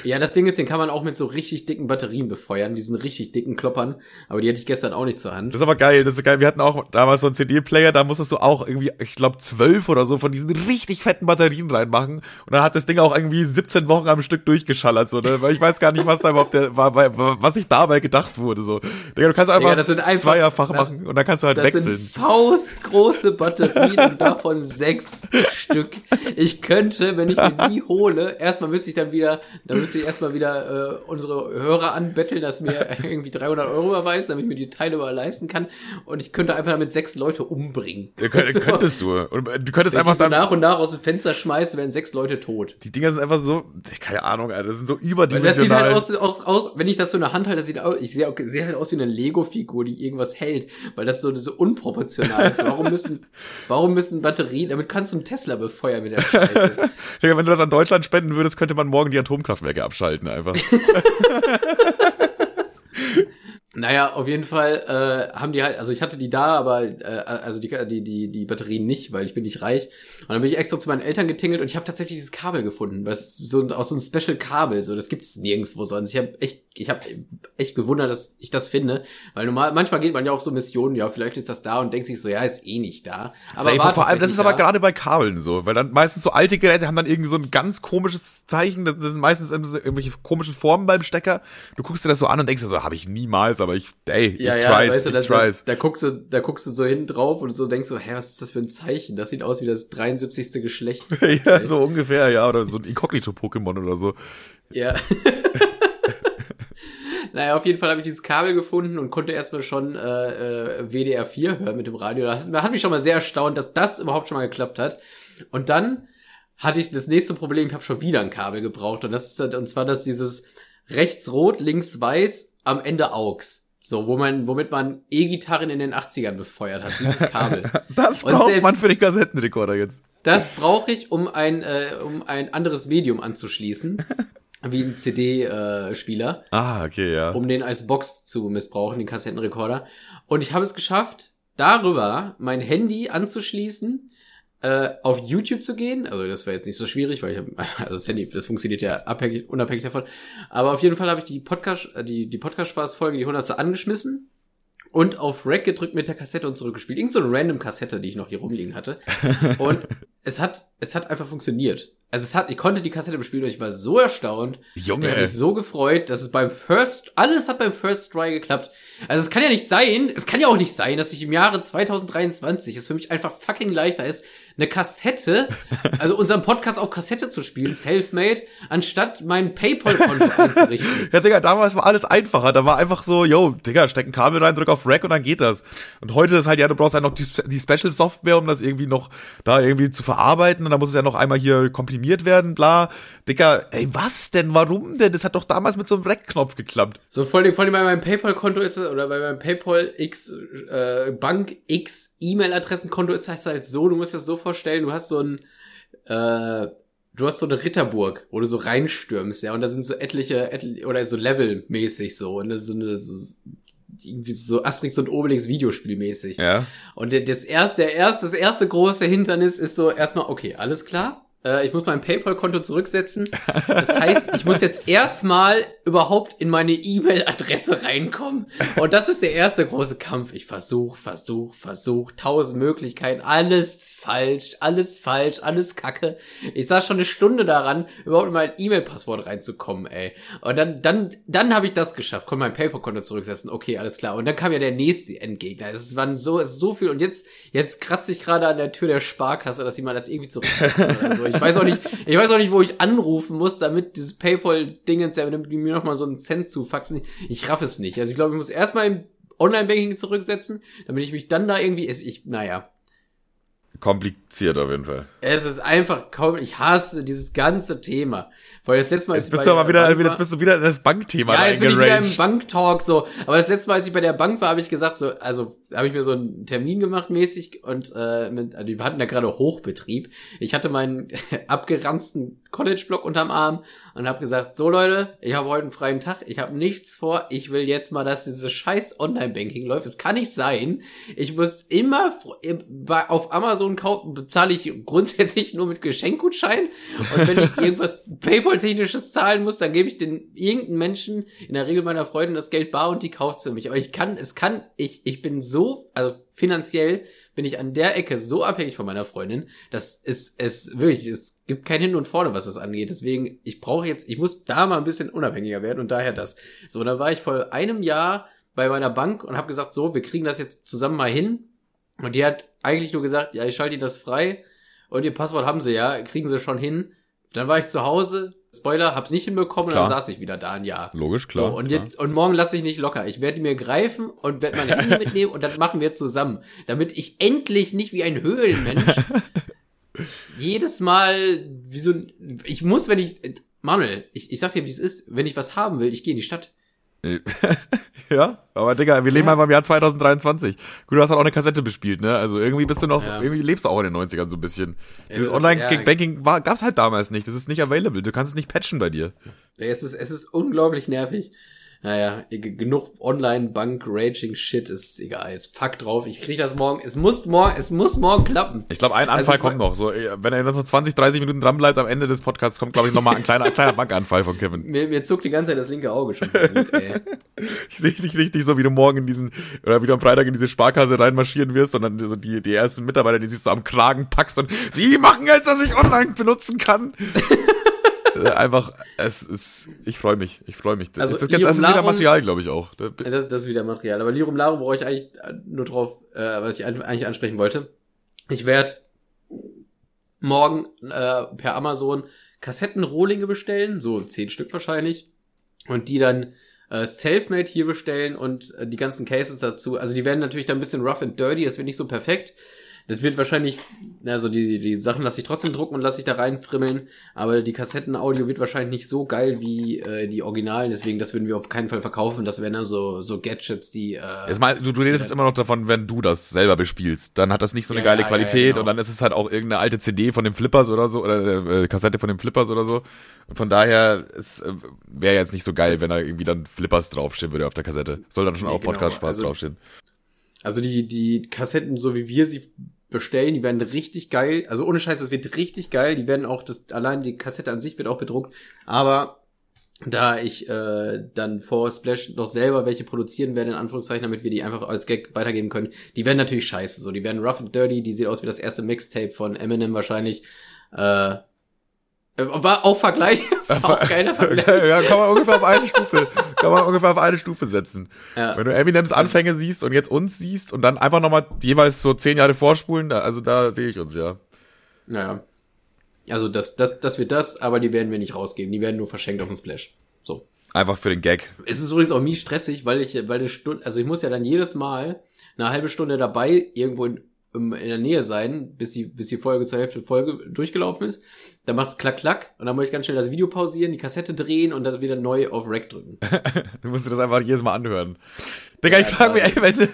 Ja, das Ding ist, den kann man auch mit so richtig dicken Batterien befeuern, diesen richtig dicken Kloppern. Aber die hatte ich gestern auch nicht zur Hand. Das ist aber geil, das ist geil. Wir hatten auch damals so einen CD-Player, da musstest du auch irgendwie, ich glaube, zwölf oder so von diesen richtig fetten Batterien reinmachen. Und dann hat das Ding auch irgendwie 17 Wochen am Stück durchgeschallert, so, ne? Weil ich weiß gar nicht, was da überhaupt der, war, was sich dabei gedacht wurde, so. Digga, du kannst einfach, Digga, das sind einfach zweierfach das, machen und dann kannst du halt das wechseln. Sind faustgroße Batterien und davon sechs Stück. Ich könnte, wenn ich mir die hole, erstmal müsste ich dann wieder, dann müsste ich erstmal wieder äh, unsere Hörer anbetteln, dass mir irgendwie 300 Euro überweist, damit ich mir die Teile mal leisten kann. Und ich könnte einfach damit sechs Leute umbringen. Ja, könnt, so. Könntest du. Und du könntest wenn einfach ich so nach und nach aus dem Fenster schmeißen, werden sechs Leute tot. Die Dinger sind einfach so, keine Ahnung, Alter, das sind so überdimensional. Das sieht halt aus, aus, aus, wenn ich das so in der Hand halte, das sieht aus, ich sehe seh halt aus wie eine Lego-Figur, die irgendwas hält, weil das so, so unproportional ist. Warum müssen, warum müssen Batterien, damit kannst du einen Tesla befeuern mit der Scheiße. Digga, wenn du das an Deutschland spenden würdest, könnte man morgen die Atomkraftwerke abschalten einfach. Naja, auf jeden Fall äh, haben die halt, also ich hatte die da, aber äh, also die, die, die, die Batterien nicht, weil ich bin nicht reich. Und dann bin ich extra zu meinen Eltern getingelt und ich habe tatsächlich dieses Kabel gefunden, was so auch so ein Special Kabel, so das gibt's nirgendwo sonst. Ich habe echt ich habe echt gewundert, dass ich das finde, weil normal, manchmal geht man ja auf so Missionen, ja, vielleicht ist das da und denkt sich so, ja, ist eh nicht da. Aber Safe, vor allem, das ist aber gerade bei Kabeln so, weil dann meistens so alte Geräte haben dann irgendwie so ein ganz komisches Zeichen, das sind meistens irgendwelche komischen Formen beim Stecker. Du guckst dir das so an und denkst dir so, habe ich niemals, aber ich, ey, ja, ich ja, tries, weißt du, ich da, tries. Da, da, guckst du, da guckst du so hin drauf und so denkst so, hä, was ist das für ein Zeichen? Das sieht aus wie das 73. Geschlecht. ja, ey. so ungefähr, ja, oder so ein Inkognito-Pokémon oder so. Ja. Naja, auf jeden Fall habe ich dieses Kabel gefunden und konnte erstmal schon äh, äh, WDR 4 hören mit dem Radio. Das hat mich schon mal sehr erstaunt, dass das überhaupt schon mal geklappt hat. Und dann hatte ich das nächste Problem, ich habe schon wieder ein Kabel gebraucht. Und das ist und zwar dass dieses rechts rot, links weiß, am Ende AUX. So, wo man, womit man E-Gitarren in den 80ern befeuert hat, dieses Kabel. das braucht selbst, man für den Kassettenrekorder jetzt. Das brauche ich, um ein, äh, um ein anderes Medium anzuschließen wie ein CD-Spieler. Äh, ah, okay, ja. Um den als Box zu missbrauchen, den Kassettenrekorder. Und ich habe es geschafft, darüber mein Handy anzuschließen, äh, auf YouTube zu gehen. Also das war jetzt nicht so schwierig, weil ich hab, also das Handy, das funktioniert ja abhängig, unabhängig davon. Aber auf jeden Fall habe ich die Podcast, äh, die, die Podcast-Spaß-Folge, die 100. angeschmissen und auf Rack gedrückt mit der Kassette und zurückgespielt. Irgend so eine random Kassette, die ich noch hier rumliegen hatte. Und es hat, es hat einfach funktioniert. Also es hat, ich konnte die Kassette bespielen und ich war so erstaunt. Junge. Ich habe mich so gefreut, dass es beim First, alles hat beim First Try geklappt. Also es kann ja nicht sein, es kann ja auch nicht sein, dass ich im Jahre 2023 es für mich einfach fucking leichter ist, eine Kassette, also unseren Podcast auf Kassette zu spielen, self-made, anstatt mein Paypal-Konto einzurichten. Ja, Digga, damals war alles einfacher. Da war einfach so, yo, Digga, steck ein Kabel rein, drück auf Rack und dann geht das. Und heute ist halt, ja, du brauchst halt noch die, die Special-Software, um das irgendwie noch da irgendwie zu verarbeiten. Und dann muss es ja noch einmal hier komprimiert werden, bla. Digga, ey, was denn? Warum denn? Das hat doch damals mit so einem Rack-Knopf geklappt. So, vor allem, vor allem bei meinem Paypal-Konto ist es, oder bei meinem Paypal X, äh, Bank X E-Mail-Adressenkonto ist das halt so, du musst das so vorstellen, du hast so ein, äh, du hast so eine Ritterburg, wo du so reinstürmst, ja, und da sind so etliche, etliche oder so levelmäßig so, und das ist so eine, so, irgendwie so Asterix und Obelix Videospielmäßig. Ja. Und das erste, der erste, das erste große Hindernis ist so erstmal, okay, alles klar. Äh, ich muss mein PayPal-Konto zurücksetzen. Das heißt, ich muss jetzt erstmal überhaupt in meine E-Mail-Adresse reinkommen. Und das ist der erste große Kampf. Ich versuche, versuche, versuche, tausend Möglichkeiten, alles falsch, alles falsch, alles kacke. Ich saß schon eine Stunde daran, überhaupt in mein E-Mail-Passwort reinzukommen, ey. Und dann, dann, dann habe ich das geschafft, konnte mein PayPal-Konto zurücksetzen. Okay, alles klar. Und dann kam ja der nächste Endgegner. Es waren so, es ist so viel. Und jetzt, jetzt kratze ich gerade an der Tür der Sparkasse, dass mal das irgendwie zurücksetzen oder so. Ich weiß auch nicht, ich weiß auch nicht, wo ich anrufen muss, damit dieses PayPal-Dingens, damit die mir nochmal so einen Cent zufaxen. Ich raff es nicht. Also ich glaube, ich muss erstmal im Online-Banking zurücksetzen, damit ich mich dann da irgendwie, ich, naja, kompliziert auf jeden Fall. Es ist einfach kaum, ich hasse dieses ganze Thema. Weil das letzte Mal, jetzt bist du aber wieder, jetzt bist du wieder in das Bankthema Ja, jetzt bin ich wieder im Banktalk so. Aber das letzte Mal, als ich bei der Bank war, habe ich gesagt so, also habe ich mir so einen Termin gemacht mäßig und äh, mit, also wir hatten ja gerade Hochbetrieb. Ich hatte meinen abgeranzten College-Block unterm Arm und habe gesagt, so Leute, ich habe heute einen freien Tag, ich habe nichts vor, ich will jetzt mal, dass dieses scheiß Online-Banking läuft. Es kann nicht sein. Ich muss immer auf Amazon kaufen, bezahle ich grundsätzlich nur mit Geschenkgutschein und wenn ich irgendwas Paypal-technisches zahlen muss, dann gebe ich den irgendeinen Menschen, in der Regel meiner Freundin, das Geld bar und die kauft's für mich. Aber ich kann, es kann, ich, ich bin so so, also finanziell bin ich an der Ecke so abhängig von meiner Freundin, dass es, es wirklich, es gibt kein Hin und Vorne, was das angeht. Deswegen, ich brauche jetzt, ich muss da mal ein bisschen unabhängiger werden und daher das. So, da war ich vor einem Jahr bei meiner Bank und habe gesagt, so, wir kriegen das jetzt zusammen mal hin. Und die hat eigentlich nur gesagt, ja, ich schalte Ihnen das frei und Ihr Passwort haben Sie ja, kriegen Sie schon hin. Dann war ich zu Hause, Spoiler, hab's nicht hinbekommen klar. und dann saß ich wieder da ein Jahr. Logisch, klar. So, und, jetzt, und morgen lasse ich nicht locker. Ich werde mir greifen und werde meine Hände mitnehmen und das machen wir zusammen. Damit ich endlich nicht wie ein Höhlenmensch jedes Mal wie so ein, ich muss, wenn ich, Manuel, ich, ich sag dir, wie es ist, wenn ich was haben will, ich gehe in die Stadt. ja, aber Digga, wir leben ja. einfach im Jahr 2023. Gut, du hast halt auch eine Kassette bespielt, ne? Also irgendwie bist du noch, ja. irgendwie lebst du auch in den 90ern so ein bisschen. Ja, Dieses Online-Banking gab's halt damals nicht. Das ist nicht available. Du kannst es nicht patchen bei dir. Es ist, es ist unglaublich nervig. Naja, genug Online-Bank-Raging-Shit ist egal. Jetzt fuck drauf. Ich krieg das morgen. Es muss morgen, es muss morgen klappen. Ich glaube, ein Anfall also, kommt noch. So, wenn er noch 20, 30 Minuten dran bleibt am Ende des Podcasts, kommt, glaube ich, noch mal ein kleiner, ein kleiner Bankanfall von Kevin. Mir, mir zuckt die ganze Zeit das linke Auge schon. ich sehe dich richtig so, wie du morgen in diesen, oder wie du am Freitag in diese Sparkasse reinmarschieren wirst und dann so die, die ersten Mitarbeiter, die sich so am Kragen packst und sie machen jetzt, dass ich online benutzen kann. Äh, einfach, es ist, ich freue mich, ich freue mich. Also das, das, das ist wieder Material, glaube ich auch. Das, das ist wieder Material. Aber Lirum Larum brauche ich eigentlich nur drauf, äh, was ich eigentlich ansprechen wollte. Ich werde morgen äh, per Amazon Kassettenrohlinge bestellen, so zehn Stück wahrscheinlich, und die dann äh, Selfmade hier bestellen und äh, die ganzen Cases dazu. Also die werden natürlich dann ein bisschen rough and dirty, das wird nicht so perfekt. Das wird wahrscheinlich, also die, die Sachen lasse ich trotzdem drucken und lasse ich da reinfrimmeln, aber die Kassettenaudio wird wahrscheinlich nicht so geil wie äh, die Originalen, deswegen das würden wir auf keinen Fall verkaufen. Das wären dann so, so Gadgets, die. Äh, jetzt mal, du, du redest jetzt immer noch davon, wenn du das selber bespielst. Dann hat das nicht so eine ja, geile Qualität ja, ja, genau. und dann ist es halt auch irgendeine alte CD von den Flippers oder so, oder äh, Kassette von den Flippers oder so. Von daher, es äh, wäre jetzt nicht so geil, wenn da irgendwie dann Flippers draufstehen würde auf der Kassette. Soll dann schon nee, auch genau. Podcast-Spaß also, draufstehen. Also die, die Kassetten, so wie wir sie bestellen, die werden richtig geil. Also ohne Scheiß, das wird richtig geil. Die werden auch, das allein die Kassette an sich wird auch bedruckt. Aber da ich äh, dann vor Splash noch selber welche produzieren werde, in Anführungszeichen, damit wir die einfach als Gag weitergeben können, die werden natürlich scheiße. So, die werden rough and dirty, die sieht aus wie das erste Mixtape von Eminem wahrscheinlich. Äh, war auch Vergleich. War auch keiner Vergleich. ja, kann man ungefähr auf eine Stufe, kann man ungefähr auf eine Stufe setzen. Ja. Wenn du Eminems Anfänge siehst und jetzt uns siehst und dann einfach nochmal jeweils so zehn Jahre vorspulen, also da sehe ich uns, ja. Naja. Also das, das, das wird das, aber die werden wir nicht rausgeben. Die werden nur verschenkt auf dem Splash. So. Einfach für den Gag. Es ist übrigens auch mies stressig, weil ich, weil eine Stunde, also ich muss ja dann jedes Mal eine halbe Stunde dabei irgendwo in, in der Nähe sein, bis die, bis die Folge zur Hälfte Folge durchgelaufen ist. Dann macht's klack, klack. Und dann muss ich ganz schnell das Video pausieren, die Kassette drehen und dann wieder neu auf Rack drücken. du musst dir das einfach jedes Mal anhören. Digga, ja, ich frage mich, ey, wenn,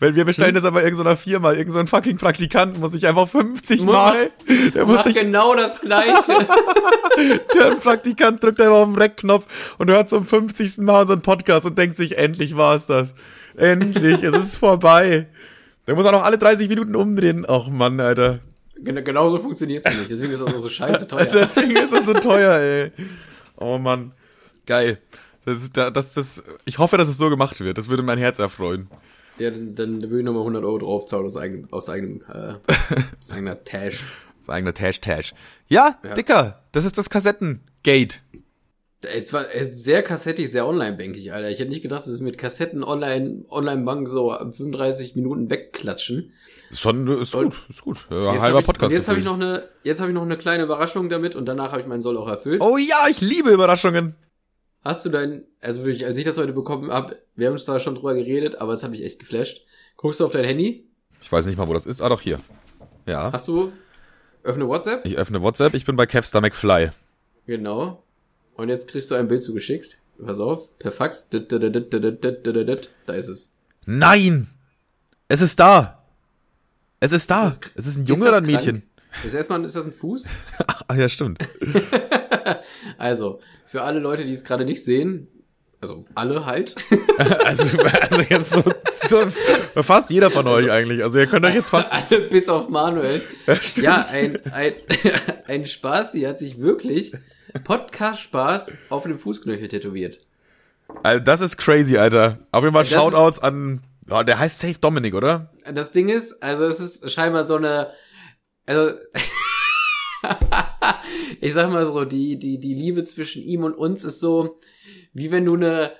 wenn wir bestellen das aber irgendeiner so Firma, irgendein so Fucking Praktikant muss ich einfach 50 muss Mal. Der muss ich, genau das Gleiche. der Praktikant drückt einfach auf den Rack-Knopf und hört zum 50. Mal unseren Podcast und denkt sich, endlich war es das. Endlich, es ist vorbei. Der muss auch noch alle 30 Minuten umdrehen. Ach Mann, Alter. Genau, genauso funktioniert es nicht. Deswegen ist das auch so scheiße teuer. Deswegen ist das so teuer, ey. Oh Mann. Geil. Das ist, das, das, ich hoffe, dass es so gemacht wird. Das würde mein Herz erfreuen. Ja, dann, dann würde ich nochmal 100 Euro draufzahlen aus eigenem, aus eigenem, äh, aus eigener Tash. Aus eigener Tash-Tash. Ja, ja, Dicker, das ist das Kassettengate. Es war sehr kassettig, sehr online-bankig, Alter. Ich hätte nicht gedacht, dass wir mit Kassetten online, online-bank so 35 Minuten wegklatschen. Ist schon, ist und gut, ist gut. Ja, halber ich, Podcast. Jetzt habe ich noch eine, jetzt habe ich noch eine kleine Überraschung damit und danach habe ich meinen Soll auch erfüllt. Oh ja, ich liebe Überraschungen. Hast du dein, also wirklich, als ich das heute bekommen habe, wir haben uns da schon drüber geredet, aber es hat mich echt geflasht. Guckst du auf dein Handy? Ich weiß nicht mal, wo das ist. Ah, doch hier. Ja. Hast du, öffne WhatsApp? Ich öffne WhatsApp. Ich bin bei Kevstar McFly. Genau. Und jetzt kriegst du ein Bild zugeschickt. Pass auf, per Fax. Da ist es. Nein! Es ist da! Es ist da! Ist das, es ist ein Junge ist oder ein Mädchen? Ist erstmal, ist das ein Fuß? Ach ja, stimmt. also, für alle Leute, die es gerade nicht sehen, also alle halt. also, also jetzt so, so fast jeder von euch eigentlich. Also ihr könnt euch jetzt fast. Alle bis auf Manuel. Ja, ja ein, ein, ein Spaß, die hat sich wirklich Podcast-Spaß auf dem Fußknöchel tätowiert. Also das ist crazy, Alter. Auf jeden Fall das Shoutouts ist, an, oh, der heißt Safe Dominic, oder? Das Ding ist, also es ist scheinbar so eine, also, ich sag mal so, die, die, die Liebe zwischen ihm und uns ist so, wie wenn du eine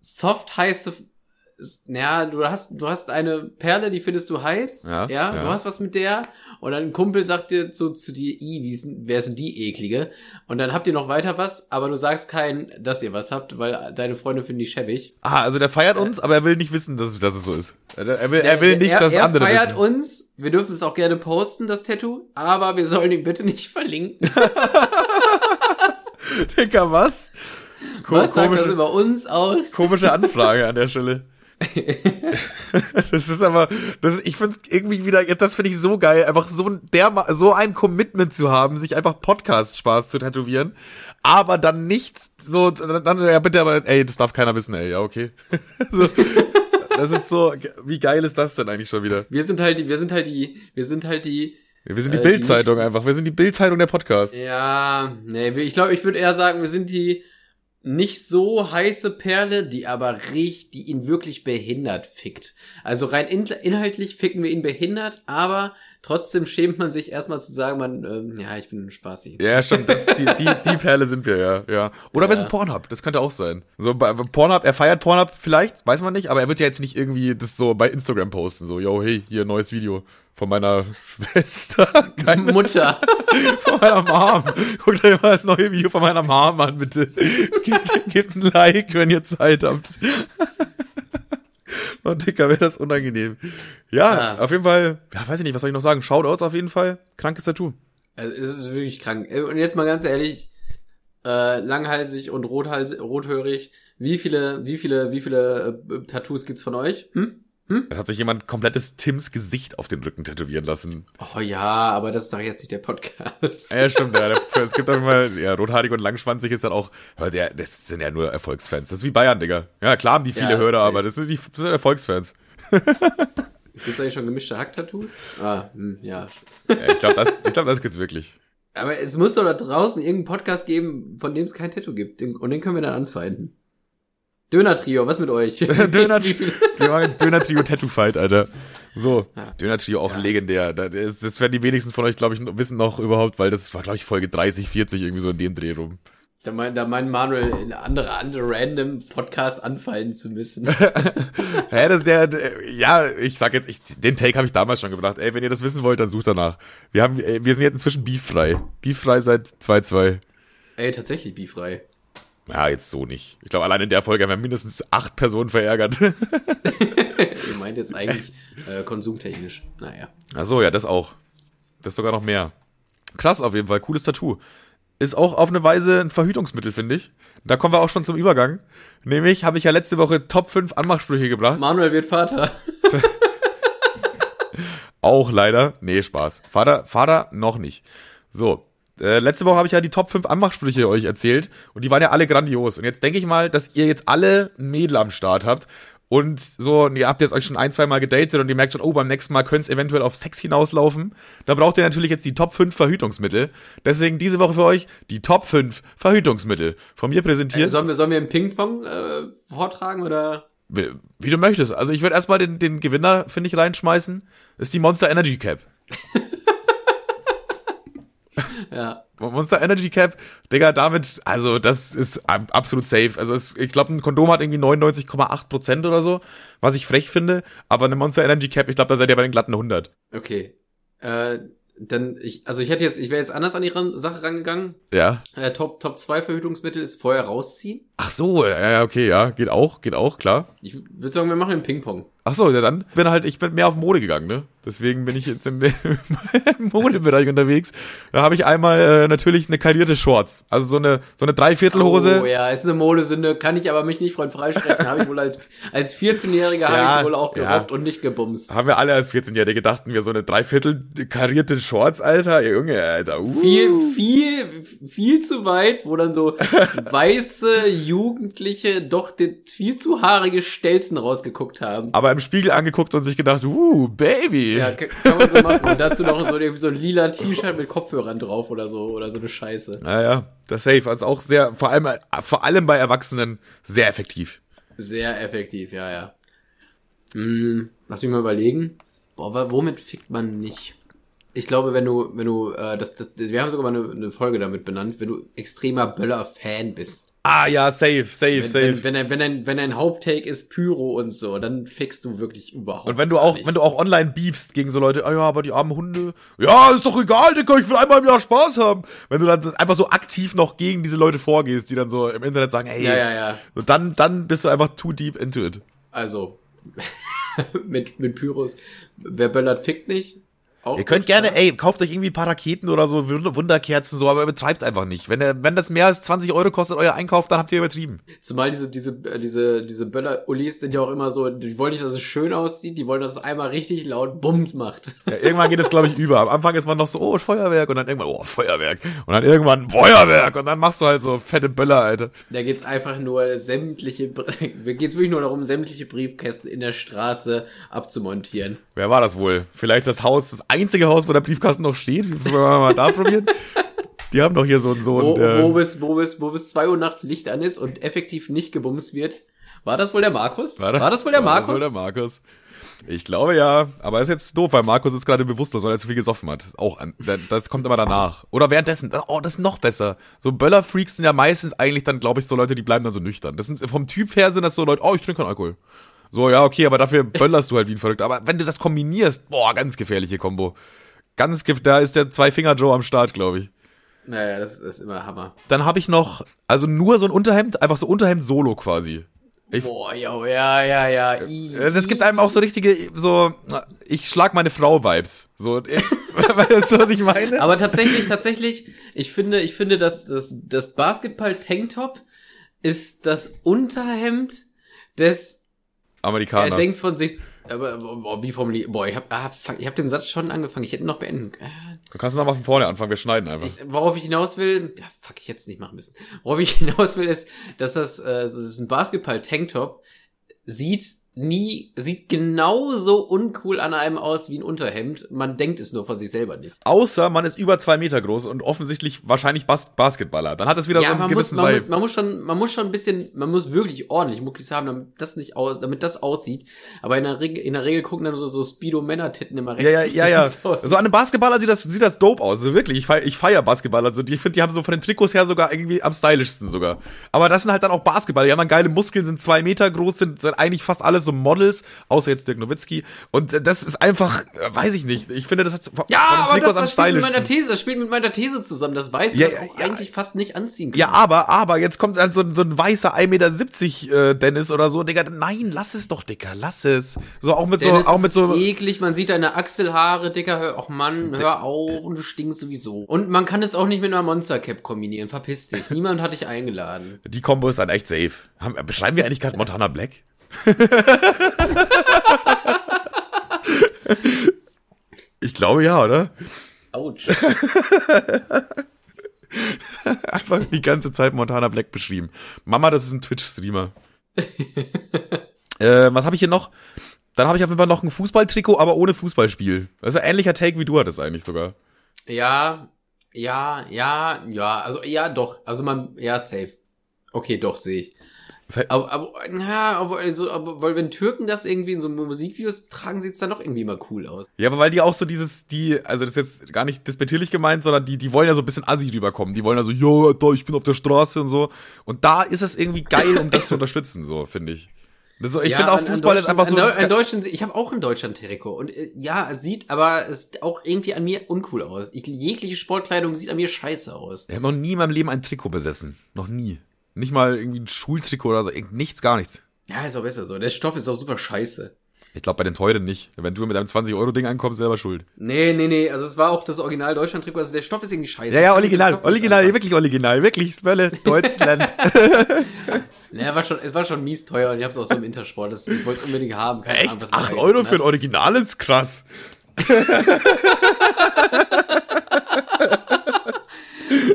soft heiße ja, du hast, du hast eine Perle, die findest du heiß, ja, ja, ja. du hast was mit der und dann ein Kumpel sagt dir so zu dir, i, wie ist, wer ist denn die eklige? Und dann habt ihr noch weiter was, aber du sagst kein, dass ihr was habt, weil deine Freunde finden die schäbig. Ah, also der feiert uns, äh, aber er will nicht wissen, dass, dass es so ist. Er will, er will nicht, er, dass er andere wissen. Er feiert uns, wir dürfen es auch gerne posten, das Tattoo, aber wir sollen ihn bitte nicht verlinken. Digga, was? Ko was sagt das über uns aus? Komische Anfrage an der Stelle. das ist aber, das ist, ich finde es irgendwie wieder, das finde ich so geil, einfach so, der, so ein Commitment zu haben, sich einfach Podcast-Spaß zu tätowieren, aber dann nicht so, dann, ja bitte, aber, ey, das darf keiner wissen, ey, ja, okay. so, das ist so, wie geil ist das denn eigentlich schon wieder? Wir sind halt die, wir sind halt die, wir sind halt die, wir sind die äh, Bildzeitung einfach. Wir sind die Bildzeitung der Podcast. Ja, nee, ich glaube, ich würde eher sagen, wir sind die nicht so heiße Perle, die aber riecht, die ihn wirklich behindert fickt. Also rein in, inhaltlich ficken wir ihn behindert, aber trotzdem schämt man sich erstmal zu sagen, man, ähm, ja, ich bin spaßig. Ja, stimmt, das, die, die, die Perle sind wir, ja, ja. Oder ja. wir sind Pornhub, das könnte auch sein. So, bei Pornhub, er feiert Pornhub vielleicht, weiß man nicht, aber er wird ja jetzt nicht irgendwie das so bei Instagram posten, so, yo, hey, hier, neues Video von meiner Schwester. Keine Mutter. von meiner Mom. Guckt euch mal das neue Video von meiner Mom an, bitte. Gebt, gebt ein Like, wenn ihr Zeit habt. Oh, Dicker, wäre das unangenehm. Ja, ah. auf jeden Fall, ja, weiß ich nicht, was soll ich noch sagen? Shoutouts auf jeden Fall. Krankes Tattoo. Also, es ist wirklich krank. Und jetzt mal ganz ehrlich, äh, langhalsig und rothals rothörig. Wie viele, wie viele, wie viele äh, Tattoos gibt's von euch? Hm? Hm? Es hat sich jemand komplettes Tims Gesicht auf den Rücken tätowieren lassen. Oh ja, aber das ist doch jetzt nicht der Podcast. Ja, stimmt. Ja, es gibt auch immer, ja, rothaarig und langschwanzig ist dann auch, ja, das sind ja nur Erfolgsfans. Das ist wie Bayern, Digga. Ja, klar haben die viele ja, Hörer, aber das sind, die, das sind Erfolgsfans. Gibt's eigentlich schon gemischte Hack-Tattoos? Ah, hm, ja. ja. Ich glaube, das, ich glaub, das gibt's wirklich. Aber es muss doch da draußen irgendeinen Podcast geben, von dem es kein Tattoo gibt. Und den können wir dann anfeinden. Döner-Trio, was mit euch? Döner-Trio Döner -Trio Tattoo Fight, Alter. So, ja. Döner-Trio auch ja. legendär. Das, das werden die wenigsten von euch, glaube ich, wissen noch überhaupt, weil das war, glaube ich, Folge 30, 40 irgendwie so in dem Dreh rum. Da meint, da meint Manuel in andere, andere random Podcast anfallen zu müssen. Hä, das der, der, ja, ich sag jetzt, ich, den Take habe ich damals schon gebracht. Ey, wenn ihr das wissen wollt, dann sucht danach. Wir haben, wir sind jetzt inzwischen beeffrei. Beeffrei seit 2-2. Ey, tatsächlich beeffrei. Ja, jetzt so nicht. Ich glaube, allein in der Folge haben wir mindestens acht Personen verärgert. Ihr meint jetzt eigentlich äh, konsumtechnisch. Naja. Ach so, ja, das auch. Das sogar noch mehr. Krass auf jeden Fall, cooles Tattoo. Ist auch auf eine Weise ein Verhütungsmittel, finde ich. Da kommen wir auch schon zum Übergang. Nämlich habe ich ja letzte Woche Top 5 Anmachsprüche gebracht. Manuel wird Vater. auch leider. Nee, Spaß. Vater, Vater noch nicht. So, äh, letzte Woche habe ich ja die Top 5 Anmachsprüche euch erzählt und die waren ja alle grandios. Und jetzt denke ich mal, dass ihr jetzt alle ein Mädel am Start habt und so, und ihr habt jetzt euch schon ein, zwei Mal gedatet und ihr merkt schon, oh, beim nächsten Mal könnte es eventuell auf Sex hinauslaufen. Da braucht ihr natürlich jetzt die Top 5 Verhütungsmittel. Deswegen diese Woche für euch die Top 5 Verhütungsmittel. Von mir präsentiert. Äh, sollen, wir, sollen wir im Ping-Pong äh, vortragen oder? Wie, wie, du möchtest. Also ich würde erstmal den, den Gewinner, finde ich, reinschmeißen. Das ist die Monster Energy Cap. Ja. Monster Energy Cap, Digga, damit, also das ist absolut safe. Also es, ich glaube, ein Kondom hat irgendwie 99,8% oder so, was ich frech finde. Aber eine Monster Energy Cap, ich glaube, da seid ihr bei den glatten 100. Okay. Äh, dann, ich, also ich hätte jetzt, ich wäre jetzt anders an die Ran Sache rangegangen. Ja. Äh, Top, Top 2 Verhütungsmittel ist vorher rausziehen. Ach so, ja, ja, okay, ja, geht auch, geht auch, klar. Ich würde sagen, wir machen einen Ping-Pong. Ach so, ja, dann bin halt, ich bin mehr auf Mode gegangen, ne? Deswegen bin ich jetzt im, Modebereich unterwegs. Da habe ich einmal äh, natürlich eine karierte Shorts, also so eine so eine Dreiviertelhose. Oh ja, ist eine Modesünde, kann ich aber mich nicht von freisprechen. habe ich wohl als als 14-Jähriger ja, habe ich wohl auch gerockt ja. und nicht gebumst. Haben wir alle als 14-Jährige dachten wir so eine Dreiviertel karierte Shorts, Alter, Junge, Alter. Uh. Viel viel viel zu weit, wo dann so weiße Jugendliche doch viel zu haarige Stelzen rausgeguckt haben. Aber im Spiegel angeguckt und sich gedacht, uh, Baby. Ja, kann man so machen. Und dazu noch so, irgendwie so ein lila T-Shirt mit Kopfhörern drauf oder so, oder so eine Scheiße. Naja, das safe. Also auch sehr, vor allem, vor allem bei Erwachsenen sehr effektiv. Sehr effektiv, ja, ja. Hm, lass mich mal überlegen. Boah, womit fickt man nicht? Ich glaube, wenn du, wenn du, äh, das, das, wir haben sogar mal eine, eine Folge damit benannt, wenn du extremer Böller-Fan bist. Ah ja, safe, safe, wenn, safe. Wenn, wenn, wenn, dein, wenn dein Haupttake ist Pyro und so, dann fickst du wirklich überhaupt. Und wenn du auch, nicht. wenn du auch online beefst gegen so Leute, ah ja, aber die armen Hunde, ja, ist doch egal, Digga, ich will einmal im Jahr Spaß haben. Wenn du dann einfach so aktiv noch gegen diese Leute vorgehst, die dann so im Internet sagen, hey, ja, ja, ja. dann, dann bist du einfach too deep into it. Also, mit, mit Pyros, wer böllert, fickt nicht. Auch Ihr könnt gerne, ey, kauft euch irgendwie ein paar Raketen oder so, Wunderkerzen, so, aber übertreibt einfach nicht. Wenn, der, wenn das mehr als 20 Euro kostet, euer Einkauf, dann habt ihr übertrieben. Zumal diese, diese, äh, diese, diese Böller-Ulis sind ja auch immer so, die wollen nicht, dass es schön aussieht, die wollen, dass es einmal richtig laut Bums macht. Ja, irgendwann geht es, glaube ich, über. Am Anfang ist man noch so, oh, Feuerwerk, und dann irgendwann, oh, Feuerwerk. Und dann irgendwann, Feuerwerk, und dann machst du halt so fette Böller, Alter. Da geht's einfach nur sämtliche, geht's wirklich nur darum, sämtliche Briefkästen in der Straße abzumontieren. Wer war das wohl? Vielleicht das Haus, das einzige Haus, wo der Briefkasten noch steht. Wollen wir mal da probieren? Die haben doch hier so einen Sohn. Wo, der wo, bis, wo, bis, wo bis zwei Uhr nachts Licht an ist und effektiv nicht gebumst wird. War das wohl der Markus? War, das, war das wohl der war Markus? Das wohl der Markus. Ich glaube ja, aber ist jetzt doof, weil Markus ist gerade bewusstlos, weil er zu viel gesoffen hat. Auch an, das kommt immer danach. Oder währenddessen. Oh, das ist noch besser. So Böller-Freaks sind ja meistens eigentlich dann, glaube ich, so Leute, die bleiben dann so nüchtern. Das sind vom Typ her sind das so Leute, oh, ich trinke keinen Alkohol. So, ja, okay, aber dafür böllerst du halt wie ein Verrückter. Aber wenn du das kombinierst, boah, ganz gefährliche Kombo. Ganz gift, da ist der Zwei-Finger-Joe am Start, glaube ich. Naja, das, das, ist immer Hammer. Dann habe ich noch, also nur so ein Unterhemd, einfach so Unterhemd-Solo quasi. Ich, Boah, ja, ja, ja, ja. Äh, das gibt einem auch so richtige, so, ich schlag meine Frau-Vibes. So, weißt du, was ich meine? Aber tatsächlich, tatsächlich, ich finde, ich finde, dass das, das Basketball-Tanktop ist das Unterhemd des Amerikaners. Er denkt von sich, aber boah, wie formuliert? Boah, ich hab, ah, fuck, ich hab den Satz schon angefangen. Ich hätte noch beenden. Äh, du kannst noch mal von vorne anfangen. Wir schneiden einfach. Ich, worauf ich hinaus will, ja, fuck, ich jetzt nicht machen müssen. Worauf ich hinaus will, ist, dass das, äh, ist ein Basketball-Tanktop sieht nie, sieht genauso uncool an einem aus wie ein Unterhemd. Man denkt es nur von sich selber nicht. Außer man ist über zwei Meter groß und offensichtlich wahrscheinlich Bas Basketballer. Dann hat es wieder ja, so einen gewissen muss, man, Vibe. Man muss schon, man muss schon ein bisschen, man muss wirklich ordentlich Muckis haben, damit das nicht aus, damit das aussieht. Aber in der Regel, in der Regel gucken dann so, so Speedo-Männer-Titten immer rechts. Ja, ja, ja, ja. So an einem Basketballer sieht das, sieht das dope aus. Also wirklich, ich feier, ich feier Basketballer. Also ich finde, die haben so von den Trikots her sogar irgendwie am stylischsten sogar. Aber das sind halt dann auch Basketballer. Die haben dann geile Muskeln, sind zwei Meter groß, sind, sind eigentlich fast alle so Models außer jetzt Dirk Nowitzki. Und das ist einfach, äh, weiß ich nicht. Ich finde, das hat von, ja, aber das, das spielt mit meiner These, das spielt mit meiner These zusammen. Das weiß ich, ja, das auch ja, eigentlich fast nicht anziehen kann. Ja, aber, aber jetzt kommt halt so, so ein weißer 1,70 Meter äh, Dennis oder so, Digga. Nein, lass es doch, Dicker, lass es. So auch mit Dennis so, auch mit so. eklig, man sieht deine Achselhaare, Dicker. Hör, ach Mann, hör auf und du stinkst sowieso. Und man kann es auch nicht mit einer Monster Cap kombinieren. Verpiss dich. Niemand hat dich eingeladen. Die Combo ist dann echt safe. Beschreiben wir eigentlich gerade Montana Black? ich glaube ja, oder? Autsch. Einfach die ganze Zeit Montana Black beschrieben. Mama, das ist ein Twitch-Streamer. äh, was habe ich hier noch? Dann habe ich auf jeden Fall noch ein Fußballtrikot, aber ohne Fußballspiel. Das ist ein ähnlicher Take, wie du hattest eigentlich sogar. Ja, ja, ja, ja, also ja, doch. Also man, ja, safe. Okay, doch, sehe ich. Aber, aber, ja, aber, also, aber, weil wenn Türken das irgendwie in so Musikvideos tragen, sieht's dann doch irgendwie mal cool aus. Ja, aber weil die auch so dieses, die, also das ist jetzt gar nicht despektierlich gemeint, sondern die, die wollen ja so ein bisschen assi rüberkommen. Die wollen ja so, ja, da, ich bin auf der Straße und so. Und da ist es irgendwie geil, um das zu unterstützen, so, finde ich. So, ich ja, finde auch Fußball ist einfach so. In Deutschland, ich habe auch in Deutschland Trikot und äh, ja, es sieht aber es auch irgendwie an mir uncool aus. Ich, jegliche Sportkleidung sieht an mir scheiße aus. Ich habe noch nie in meinem Leben ein Trikot besessen, noch nie. Nicht mal irgendwie ein Schultrikot oder so, nichts, gar nichts. Ja, ist auch besser so. Der Stoff ist auch super scheiße. Ich glaube, bei den teuren nicht. Wenn du mit einem 20-Euro-Ding ankommst, selber schuld. Nee, nee, nee. Also es war auch das Original Deutschland-Trikot. Also der Stoff ist irgendwie scheiße. Ja, ja, original. Original, wirklich original. Wirklich, Spölle, Deutschland. naja, war schon, es war schon mies teuer und ich hab's auch so im Intersport. Das, ich wollte es unbedingt haben. Keine Echt? Ahnung, 8 Euro für ein Original ist krass.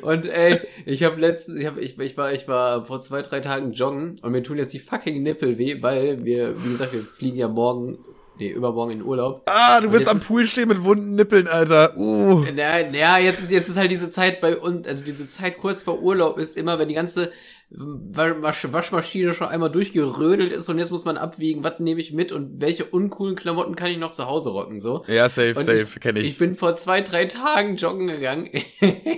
Und ey, ich habe letztens, ich, hab, ich, ich, war, ich war vor zwei, drei Tagen joggen und mir tun jetzt die fucking Nippel weh, weil wir, wie gesagt, wir fliegen ja morgen Nee, übermorgen in Urlaub. Ah, du wirst am Pool stehen mit wunden Nippeln, Alter. Uh. Naja, na, jetzt ist, jetzt ist halt diese Zeit bei uns, also diese Zeit kurz vor Urlaub ist immer, wenn die ganze Wasch Waschmaschine schon einmal durchgerödelt ist und jetzt muss man abwiegen, was nehme ich mit und welche uncoolen Klamotten kann ich noch zu Hause rocken, so. Ja, safe, und safe, kenne ich. Ich bin vor zwei, drei Tagen joggen gegangen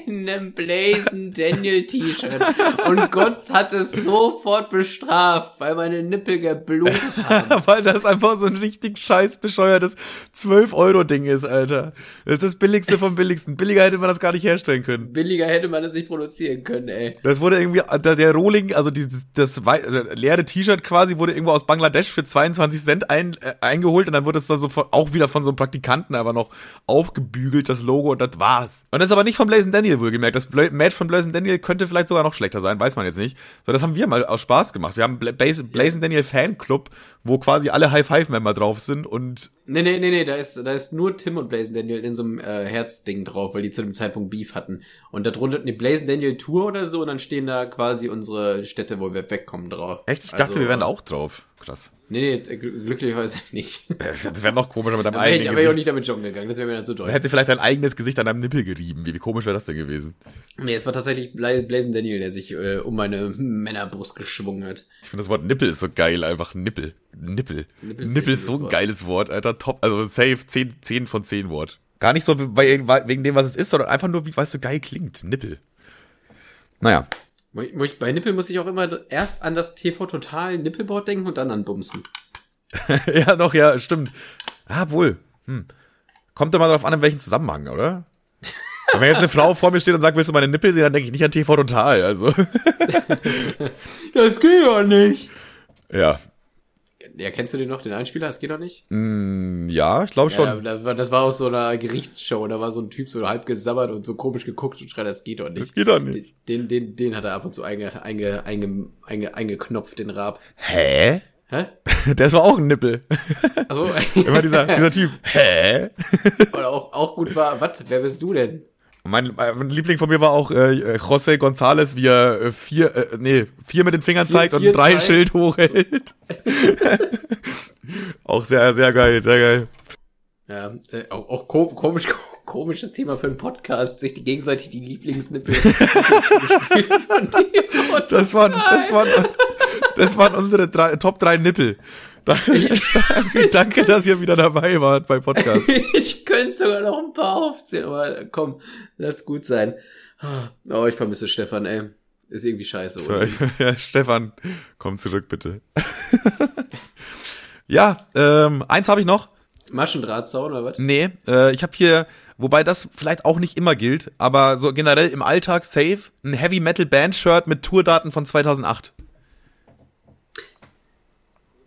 in einem Blazen Daniel T-Shirt und Gott hat es sofort bestraft, weil meine Nippel geblutet haben. weil das einfach so ein richtig scheiß bescheuertes 12-Euro-Ding ist, Alter. Das ist das billigste vom billigsten. Billiger hätte man das gar nicht herstellen können. Billiger hätte man das nicht produzieren können, ey. Das wurde irgendwie, der Rohling, also dieses, das, also leere T-Shirt quasi wurde irgendwo aus Bangladesch für 22 Cent ein, äh, eingeholt und dann wurde es da so von, auch wieder von so einem Praktikanten aber noch aufgebügelt, das Logo und das war's. Und das ist aber nicht von Blazing Daniel wohlgemerkt. Das Match von Blazing Daniel könnte vielleicht sogar noch schlechter sein, weiß man jetzt nicht. So, das haben wir mal aus Spaß gemacht. Wir haben Blazing Daniel Fanclub, wo quasi alle High-Five-Member drauf sind und Nee, nee, nee, nee, da ist, da ist nur Tim und Blazing Daniel in so einem äh, Herzding drauf, weil die zu dem Zeitpunkt Beef hatten. Und da drunter eine Blazing Daniel Tour oder so und dann stehen da quasi unsere Städte, wo wir wegkommen drauf. Echt? Ich dachte, also, wir wären da auch drauf. Krass. Nee, nee, glücklicherweise nicht. Das wäre noch komischer mit deinem eigenen ich, Aber ich auch nicht damit joggen gegangen, das wäre mir dann zu doll. Hätte vielleicht dein eigenes Gesicht an deinem Nippel gerieben. Wie, wie komisch wäre das denn gewesen? Nee, es war tatsächlich Blazing Daniel, der sich äh, um meine Männerbrust geschwungen hat. Ich finde das Wort Nippel ist so geil, einfach Nippel. Nippel. Nippel ist, Nippel ist so ein Wort. geiles Wort, Alter. Top, also safe, 10, 10 von 10 Wort. Gar nicht so wegen dem, was es ist, sondern einfach nur, wie weißt du, geil klingt. Nippel. Naja. Bei Nippel muss ich auch immer erst an das TV Total Nippelboard denken und dann an Bumsen. ja, doch, ja, stimmt. Ah, wohl. Hm. Kommt immer darauf an, in welchem Zusammenhang, oder? wenn jetzt eine Frau vor mir steht und sagt, willst du meine Nippel sehen, dann denke ich nicht an TV Total, also. das geht doch nicht. Ja, ja, kennst du den noch, den Einspieler? Das geht doch nicht? Mm, ja, ich glaube schon. Ja, das war aus so einer Gerichtsshow. Da war so ein Typ so halb gesabbert und so komisch geguckt und schreit, das geht doch nicht. Das geht doch nicht. Den, den, den hat er ab und zu einge, einge, einge, einge, eingeknopft, den Rab. Hä? Hä? Der ist auch ein Nippel. Also Immer dieser, dieser Typ. Hä? Oder auch, auch gut war, was, wer bist du denn? Mein, mein Liebling von mir war auch äh, José González, wie er äh, vier, äh, nee, vier mit den Fingern zeigt vier, vier und drei Zeit. Schild hochhält. auch sehr, sehr geil, sehr geil. Ja, äh, auch, auch komisch, komisches Thema für einen Podcast, sich die gegenseitig die Lieblingsnippel zu von Das waren, das waren, das waren unsere drei, Top drei Nippel. Danke, dass ihr wieder dabei wart beim Podcast. ich könnte sogar noch ein paar aufzählen, aber komm, lass gut sein. Oh, ich vermisse Stefan, ey. Ist irgendwie scheiße, oder? Ja, Stefan, komm zurück, bitte. ja, ähm, eins habe ich noch. Maschendrahtzaun oder was? Nee, äh, ich habe hier, wobei das vielleicht auch nicht immer gilt, aber so generell im Alltag safe, ein Heavy Metal Band Shirt mit Tourdaten von 2008.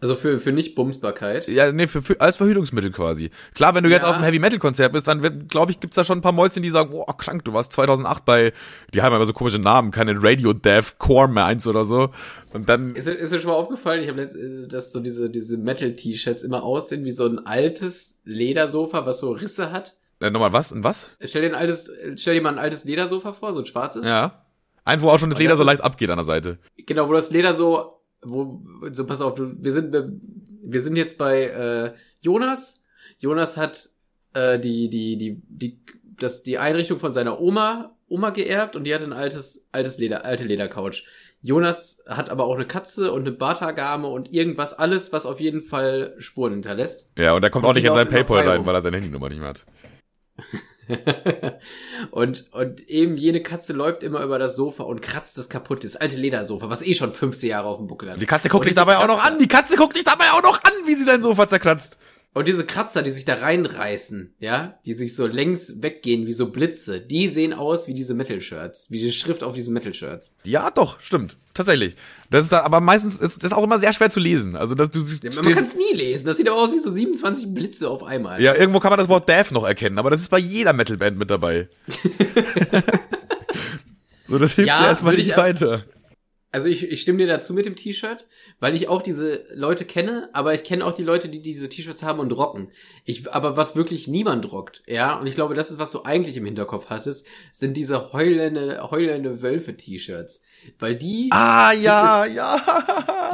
Also für, für Nicht-Bumsbarkeit? Ja, nee, für, für, als Verhütungsmittel quasi. Klar, wenn du ja. jetzt auf einem Heavy-Metal-Konzert bist, dann glaube ich, gibt's da schon ein paar Mäuschen, die sagen, boah, krank, du warst 2008 bei, die haben immer so komische Namen, keine Radio Death Core Minds oder so. Und dann... Ist, ist dir schon mal aufgefallen, ich habe äh, dass so diese, diese Metal-T-Shirts immer aussehen wie so ein altes Ledersofa, was so Risse hat? Äh, nochmal, was? Ein was? Stell dir ein altes, stell dir mal ein altes Ledersofa vor, so ein schwarzes. Ja. Eins, wo auch schon das Leder das so leicht abgeht an der Seite. Genau, wo das Leder so wo, so pass auf, du, wir sind, wir, wir sind jetzt bei äh, Jonas. Jonas hat äh, die, die, die, die, das, die Einrichtung von seiner Oma, Oma geerbt und die hat ein altes, altes Leder, alte Ledercouch. Jonas hat aber auch eine Katze und eine Bartagame und irgendwas, alles, was auf jeden Fall Spuren hinterlässt. Ja, und er kommt und auch nicht in sein Paypal rein, weil er seine Handynummer nicht mehr hat. und, und eben jene Katze läuft immer über das Sofa und kratzt das kaputt, das alte Ledersofa, was eh schon 15 Jahre auf dem Buckel hat. Die Katze guckt dich dabei Katze, auch noch an, die Katze guckt dich dabei auch noch an, wie sie dein Sofa zerkratzt. Und diese Kratzer, die sich da reinreißen, ja, die sich so längs weggehen wie so Blitze, die sehen aus wie diese Metal-Shirts, wie die Schrift auf diesen Metal-Shirts. Ja, doch, stimmt. Tatsächlich. Das ist da, aber meistens ist das auch immer sehr schwer zu lesen. Also, dass du ja, Man kann es nie lesen. Das sieht aber aus wie so 27 Blitze auf einmal. Ja, irgendwo kann man das Wort Death noch erkennen, aber das ist bei jeder Metal-Band mit dabei. so, das hilft ja, dir erstmal nicht weiter. Also ich, ich stimme dir dazu mit dem T-Shirt, weil ich auch diese Leute kenne, aber ich kenne auch die Leute, die diese T-Shirts haben und rocken. Ich, aber was wirklich niemand rockt, ja, und ich glaube, das ist, was du eigentlich im Hinterkopf hattest, sind diese heulende, heulende Wölfe-T-Shirts. Weil die. Ah, ja, es, ja.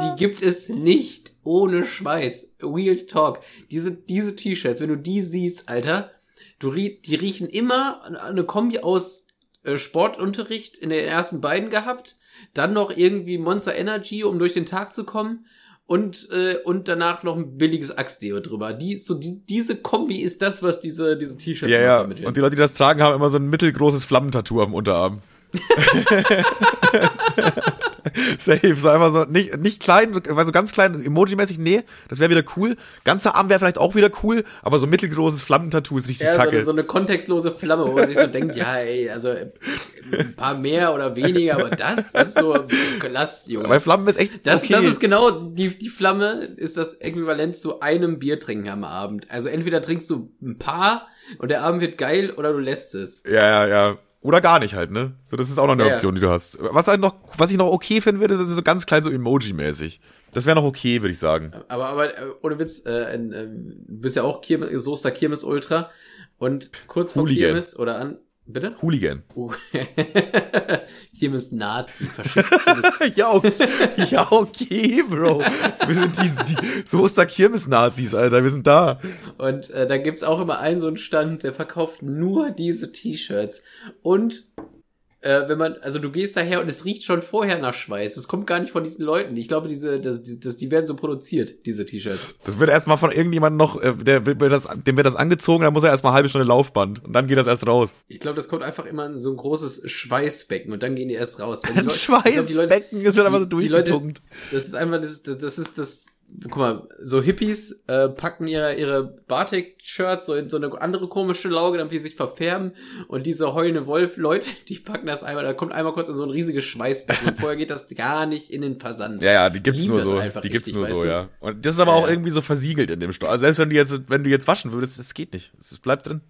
Die gibt es nicht ohne Schweiß. Real Talk. Diese, diese T-Shirts, wenn du die siehst, Alter, du, die riechen immer eine Kombi aus äh, Sportunterricht in den ersten beiden gehabt dann noch irgendwie Monster Energy, um durch den Tag zu kommen und äh, und danach noch ein billiges Axtdeo drüber. Die so die, diese Kombi ist das, was diese diese T-Shirts ja, ja. Und die Leute, die das tragen, haben immer so ein mittelgroßes Flammentattoo am Unterarm. Safe, so einfach so, nicht, nicht klein, weil so ganz klein, Emoji-mäßig, nee, das wäre wieder cool. Ganzer Arm wäre vielleicht auch wieder cool, aber so mittelgroßes Flammentattoo ist richtig Ja, so kacke. eine, so eine kontextlose Flamme, wo man sich so denkt, ja, ey, also ein paar mehr oder weniger, aber das, das ist so, lass, Junge. Weil Flammen ist echt Das, okay. das ist genau, die, die Flamme ist das Äquivalent zu einem Bier trinken am Abend. Also entweder trinkst du ein paar und der Abend wird geil oder du lässt es. Ja, ja, ja. Oder gar nicht halt, ne? So, das ist auch noch eine Ja. Option, die du hast. Was halt noch, was ich noch okay finden würde, das ist so ganz klein, so Emoji-mäßig. Das wäre noch okay, würde ich sagen. Aber, aber äh, ohne Witz, äh, ein, äh, du bist ja auch Kirmes, Soester Kirmes Ultra und kurz vor Hooligan. Kirmes oder an, bitte? Hooligan. Uh, Kirmes Nazi, Faschist, Kirmes ja, okay, ja, okay, Bro. Wir sind die, die so ist der Kirmes-Nazis, Alter. Wir sind da. Und äh, da gibt's auch immer einen so einen Stand, der verkauft nur diese T-Shirts. Und äh, wenn man, also du gehst daher und es riecht schon vorher nach Schweiß. Es kommt gar nicht von diesen Leuten. Ich glaube, diese, das, das, die werden so produziert, diese T-Shirts. Das wird erstmal von irgendjemandem noch, äh, der, das, dem wird das angezogen, dann muss er erstmal eine halbe Stunde Laufband. Und dann geht das erst raus. Ich glaube, das kommt einfach immer in so ein großes Schweißbecken und dann gehen die erst raus. Ein ich glaub, Leute- Schweißbecken, es wird einfach so die- die Leute- durchgetunkt. Das ist einfach, das, das das ist das, guck mal, so Hippies äh, packen ihre, ihre Batik-Shirts so in so eine andere komische Lauge, damit die sich verfärben und diese heulende Wolf-Leute, die packen das einmal, da kommt einmal kurz in so ein riesiges Schweißbecken und vorher geht das gar nicht in den Versand. Ja, ja, die gibt's Liebe nur so. Die gibt's richtig, nur weißt so, du? ja. Und das ist aber Ja, auch irgendwie so versiegelt in dem Stoff. Also selbst wenn du jetzt, wenn du jetzt waschen würdest, es geht nicht. Es bleibt drin.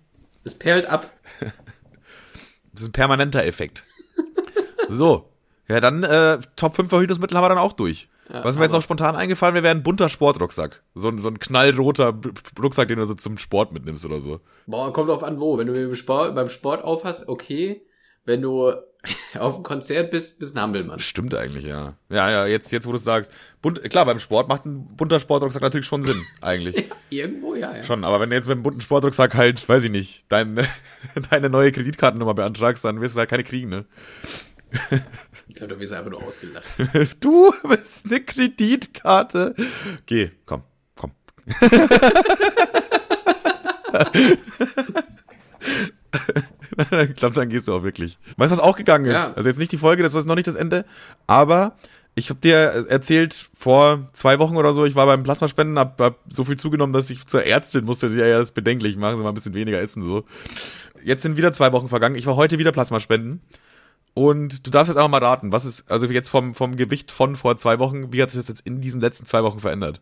Es perlt ab. Das ist ein permanenter Effekt. so. Ja, dann äh, Top 5 Verhütungsmittel haben wir dann auch durch. Ja, Was mir jetzt noch spontan eingefallen wäre, wäre ein bunter Sportrucksack. So ein, so ein knallroter Rucksack, den du so zum Sport mitnimmst oder so. Boah, kommt drauf an, wo. Wenn du beim Sport, beim Sport aufhast, okay. Wenn du auf dem Konzert bist, bist ein Hampelmann. Stimmt eigentlich, ja. Ja, ja, jetzt, jetzt wo du es sagst. Bunt, klar, beim Sport macht ein bunter Sportrucksack natürlich schon Sinn, eigentlich. Irgendwo, ja, ja. Schon, aber wenn du jetzt mit einem bunten Sportrucksack halt, weiß ich nicht, dein, deine neue Kreditkartennummer beantragst, dann wirst du halt keine kriegen, ne? Ich glaube, du wirst einfach nur ausgelacht. Du bist eine Kreditkarte. Geh, komm, komm. ich glaube, dann gehst du auch wirklich. Weißt du, was auch gegangen ist? Ja. Also jetzt nicht die Folge, das ist noch nicht das Ende, aber ich habe dir erzählt, vor zwei Wochen oder so, ich war beim Plasmaspenden, hab, hab so viel zugenommen, dass ich zur Ärztin musste, sie ja erst bedenklich machen, sie mal ein bisschen weniger essen so. Jetzt sind wieder zwei Wochen vergangen, ich war heute wieder Plasmaspenden. Und du darfst jetzt einfach mal raten, was ist, also jetzt vom, vom Gewicht von vor zwei Wochen, wie hat sich das jetzt in diesen letzten zwei Wochen verändert?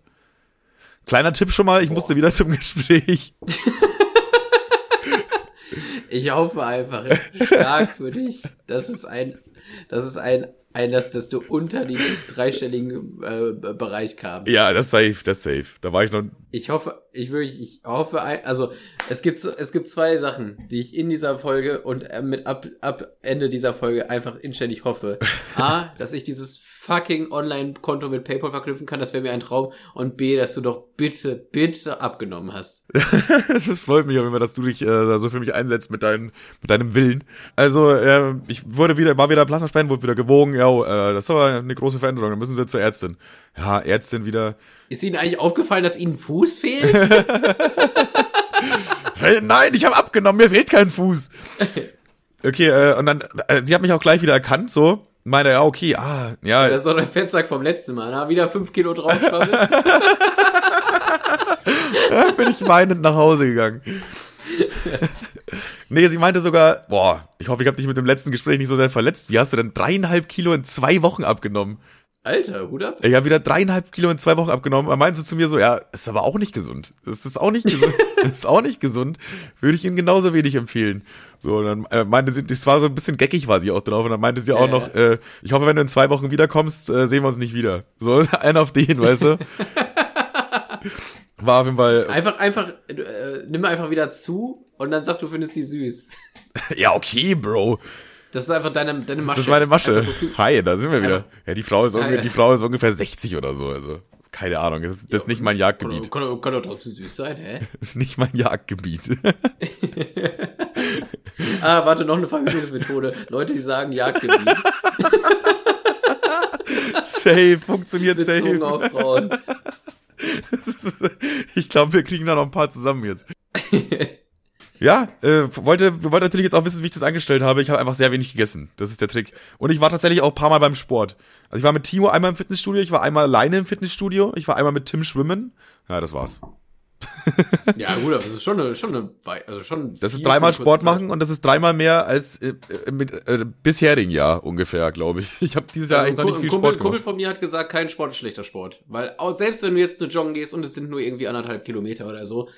Kleiner Tipp schon mal, ich musste wieder zum Gespräch. Ich hoffe einfach stark für dich, dass es ein, dass es ein, ein, dass, dass du unter den dreistelligen äh, Bereich kamst. Ja, das ist safe, das ist safe. Da war ich noch, Ich hoffe, ich wirklich, ich hoffe, also es gibt es gibt zwei Sachen, die ich in dieser Folge und äh, mit ab ab Ende dieser Folge einfach inständig hoffe. A, dass ich dieses fucking Online-Konto mit PayPal verknüpfen kann, das wäre mir ein Traum. Und B, dass du doch bitte, bitte abgenommen hast. das freut mich auch immer, dass du dich äh, so für mich einsetzt mit, deinem mit deinem Willen. Also, äh, ich wurde wieder, war wieder Plasmaspenden, wurde wieder gewogen, ja, äh, das aber eine große Veränderung, dann müssen sie zur Ärztin. Ja, Ärztin wieder, Ist Ihnen eigentlich aufgefallen, dass Ihnen Fuß fehlt? Nein, ich habe abgenommen, mir fehlt kein Fuß. Okay, äh, und dann, äh, sie hat mich auch gleich wieder erkannt, so. Meine, ja, okay, ah, ja, Das ist doch der Fettsack vom letzten Mal. Na, wieder fünf Kilo drauf. bin ich weinend nach Hause gegangen. nee, sie meinte sogar, boah, ich hoffe, ich habe dich mit dem letzten Gespräch nicht so sehr verletzt. Wie hast du denn dreieinhalb Kilo in zwei Wochen abgenommen? Alter, Hut ab. Ich habe wieder dreieinhalb Kilo in zwei Wochen abgenommen. Er meinte zu mir so, ja, ist aber auch nicht gesund. Das ist auch nicht gesund. Das ist auch nicht gesund. Würde ich Ihnen genauso wenig empfehlen. So, und dann äh, meinte sie, das war so ein bisschen geckig war sie auch drauf. Und dann meinte sie auch Ja, noch, äh, ich hoffe, wenn du in zwei Wochen wiederkommst, äh, sehen wir uns nicht wieder. So, ein auf den, weißt du? War auf jeden Fall, Einfach, einfach, äh, nimm einfach wieder zu und dann sag, du findest sie süß. ja, okay, Bro. Das ist einfach deine, deine Masche. Das ist meine Ist Masche. so Hi, da sind wir wieder. Einfach- Ja, die Frau ist, Ja, ungefähr, ja. die Frau ist ungefähr 60 oder so. Also, keine Ahnung. Das, ist nicht mein Jagdgebiet. Kann, kann, kann doch trotzdem süß sein, hä? Das ist nicht mein Jagdgebiet. Ah, warte, noch eine Verhütungsmethode. Leute, die sagen Jagdgebiet. safe, funktioniert Bezogen safe. auf Frauen. Ich glaube, wir kriegen da noch ein paar zusammen jetzt. Ja, äh, wollte, wollte natürlich jetzt auch wissen, wie ich das angestellt habe. Ich habe einfach sehr wenig gegessen. Das ist der Trick. Und ich war tatsächlich auch ein paar Mal beim Sport. Also ich war mit Timo einmal im Fitnessstudio, ich war einmal alleine im Fitnessstudio, ich war einmal mit Tim schwimmen. Ja, das war's. ja, gut, aber das ist schon eine, schon eine, also schon. Das ist dreimal Sport machen und das ist dreimal mehr als äh, mit äh, bisherigen Jahr ungefähr, glaube ich. Ich habe dieses Jahr also eigentlich noch nicht viel Kumpel, Sport gemacht. Kumpel von mir hat gesagt, kein Sport ist schlechter Sport, weil auch selbst wenn du jetzt nur joggen gehst und es sind nur irgendwie anderthalb Kilometer oder so,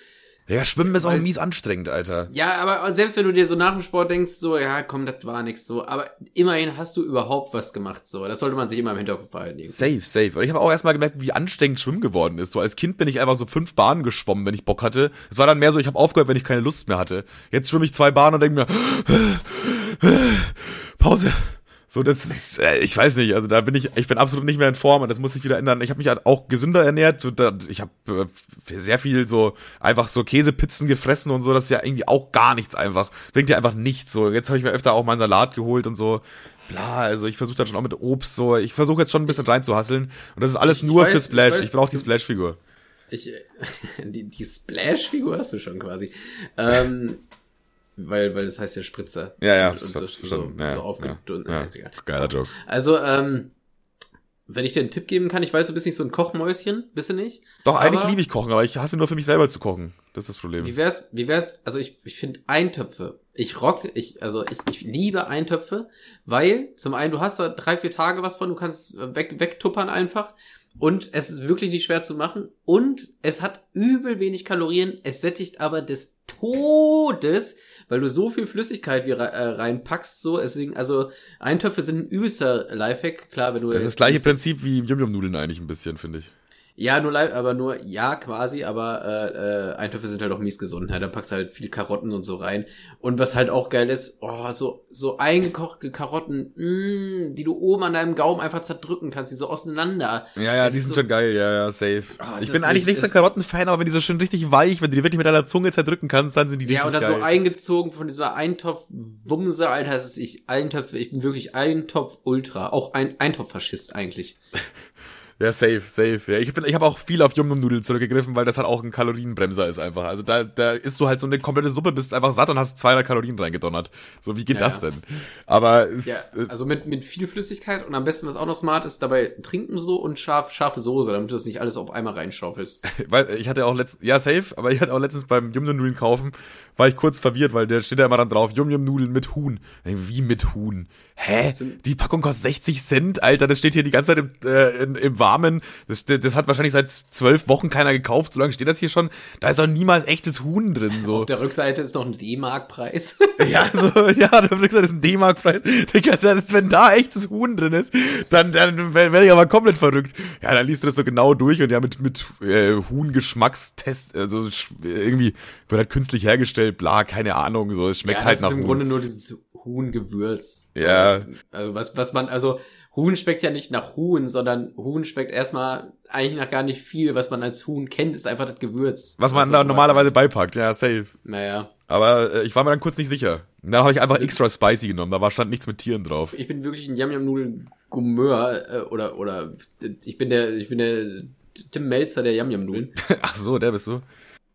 ja, Schwimmen ist auch mies anstrengend, Alter. Ja, aber selbst wenn du dir so nach dem Sport denkst, so, ja, komm, das war nix so, aber immerhin hast du überhaupt was gemacht, so. Das sollte man sich immer im Hinterkopf behalten. Irgendwie. Safe, safe. Und ich habe auch erstmal gemerkt, wie anstrengend Schwimmen geworden ist. So als Kind bin ich einfach so fünf Bahnen geschwommen, wenn ich Bock hatte. Es war dann mehr so, ich habe aufgehört, wenn ich keine Lust mehr hatte. Jetzt schwimme ich zwei Bahnen und denke mir, Pause. So, das ist, äh, ich weiß nicht, also da bin ich, ich bin absolut nicht mehr in Form und das muss sich wieder ändern. Ich habe mich halt auch gesünder ernährt. Ich habe äh, sehr viel so einfach so Käsepizzen gefressen und so. Das ist ja irgendwie auch gar nichts einfach. Das bringt ja einfach nichts. So, jetzt habe ich mir öfter auch meinen Salat geholt und so. Bla, also ich versuche dann schon auch mit Obst so. Ich versuche jetzt schon ein bisschen reinzuhasseln. Und das ist alles nur weiß, für Splash. Ich, weiß, ich brauche die Splash-Figur. Ich, die, die Splash-Figur hast du schon quasi. Ähm, weil, weil das heißt ja Spritzer. Ja, ja, und, und so, so, ja, so aufgedunnt. Ja, ja. Geiler Joke. Also, ähm, wenn ich dir einen Tipp geben kann, ich weiß, du bist nicht so ein Kochmäuschen, bist du nicht? Doch, eigentlich liebe ich Kochen, aber ich hasse nur für mich selber zu kochen. Das ist das Problem. Wie wär's, wie wär's, also ich, ich finde Eintöpfe, ich rock, ich, also ich, ich liebe Eintöpfe, weil zum einen, du hast da drei, vier Tage was von, du kannst weg, wegtuppern einfach. Und es ist wirklich nicht schwer zu machen. Und es hat übel wenig Kalorien. Es sättigt aber des Todes weil du so viel Flüssigkeit wie äh, reinpackst, so, deswegen, also Eintöpfe sind ein übelster Lifehack, klar, wenn du. Das ist das gleiche Prinzip wie Yum-Yum-Nudeln eigentlich ein bisschen, finde ich. Ja, nur live, aber nur, ja, quasi, aber äh, äh, Eintöpfe sind halt auch mies gesund. Ja, da packst du halt viele Karotten und so rein. Und was halt auch geil ist, oh, so, so eingekochte Karotten, mh, mm, die du oben an deinem Gaumen einfach zerdrücken kannst, die so auseinander. Ja, ja, das die sind so, schon geil, ja, ja, safe. Oh, ich bin eigentlich nicht so ein Karottenfan, aber wenn die so schön richtig weich, wenn du die wirklich mit deiner Zunge zerdrücken kannst, dann sind die richtig geil. Ja, und dann geil. so eingezogen von dieser Eintopf-Wumse, Alter, das ist ich, Eintöpfe, ich bin wirklich Eintopf-Ultra. Auch ein Eintopf-Faschist eigentlich. Ja, safe, safe. Ja, ich bin, ich habe auch viel auf Yum-Num-Nudeln zurückgegriffen, weil das halt auch ein Kalorienbremser ist einfach. Also da, da isst du halt so eine komplette Suppe, bist einfach satt und hast 200 Kalorien reingedonnert. So, wie geht ja, das denn? Aber... Ja, äh, also mit, mit viel Flüssigkeit und am besten, was auch noch smart ist, dabei trinken so und scharf, scharfe Soße, damit du das nicht alles auf einmal reinschaufelst. weil ich hatte auch letztens, ja, safe, aber ich hatte auch letztens beim Yum-Nudeln kaufen, war ich kurz verwirrt, weil der steht ja immer dann drauf, Yum-Yum-Nudeln mit Huhn. Wie mit Huhn? Hä? Die Packung kostet 60 Cent, Alter. Das steht hier die ganze Zeit im, äh, im, im Warmen. Das, das, hat wahrscheinlich seit zwölf Wochen keiner gekauft. So lange steht das hier schon. Da ist doch niemals echtes Huhn drin. So. Auf der Rückseite ist noch ein D-Mark-Preis. ja, so, ja, auf der Rückseite ist ein D-Mark-Preis. wenn da echtes Huhn drin ist, dann, dann werde ich aber komplett verrückt. Ja, dann liest du das so genau durch und ja, mit, mit äh, Huhn-Geschmackstest, also irgendwie wird halt künstlich hergestellt, bla, keine Ahnung. So, es schmeckt ja, halt nach. Das ist im Grunde nur dieses Huhn-Gewürz. Ja. Also was, was man, also Huhn schmeckt ja nicht nach Huhn, sondern Huhn schmeckt erstmal eigentlich nach gar nicht viel. Was man als Huhn kennt, ist einfach das Gewürz. Was man da normalerweise beipackt, ja, safe. Naja. Aber äh, ich war mir dann kurz nicht sicher. Dann habe ich einfach extra spicy genommen, da war stand nichts mit Tieren drauf. Ich bin wirklich ein Yam Yam Nudeln Gourmeur äh, oder oder ich bin der ich bin der Tim Melzer der Yam Yam Nudeln. Ach so, der bist du.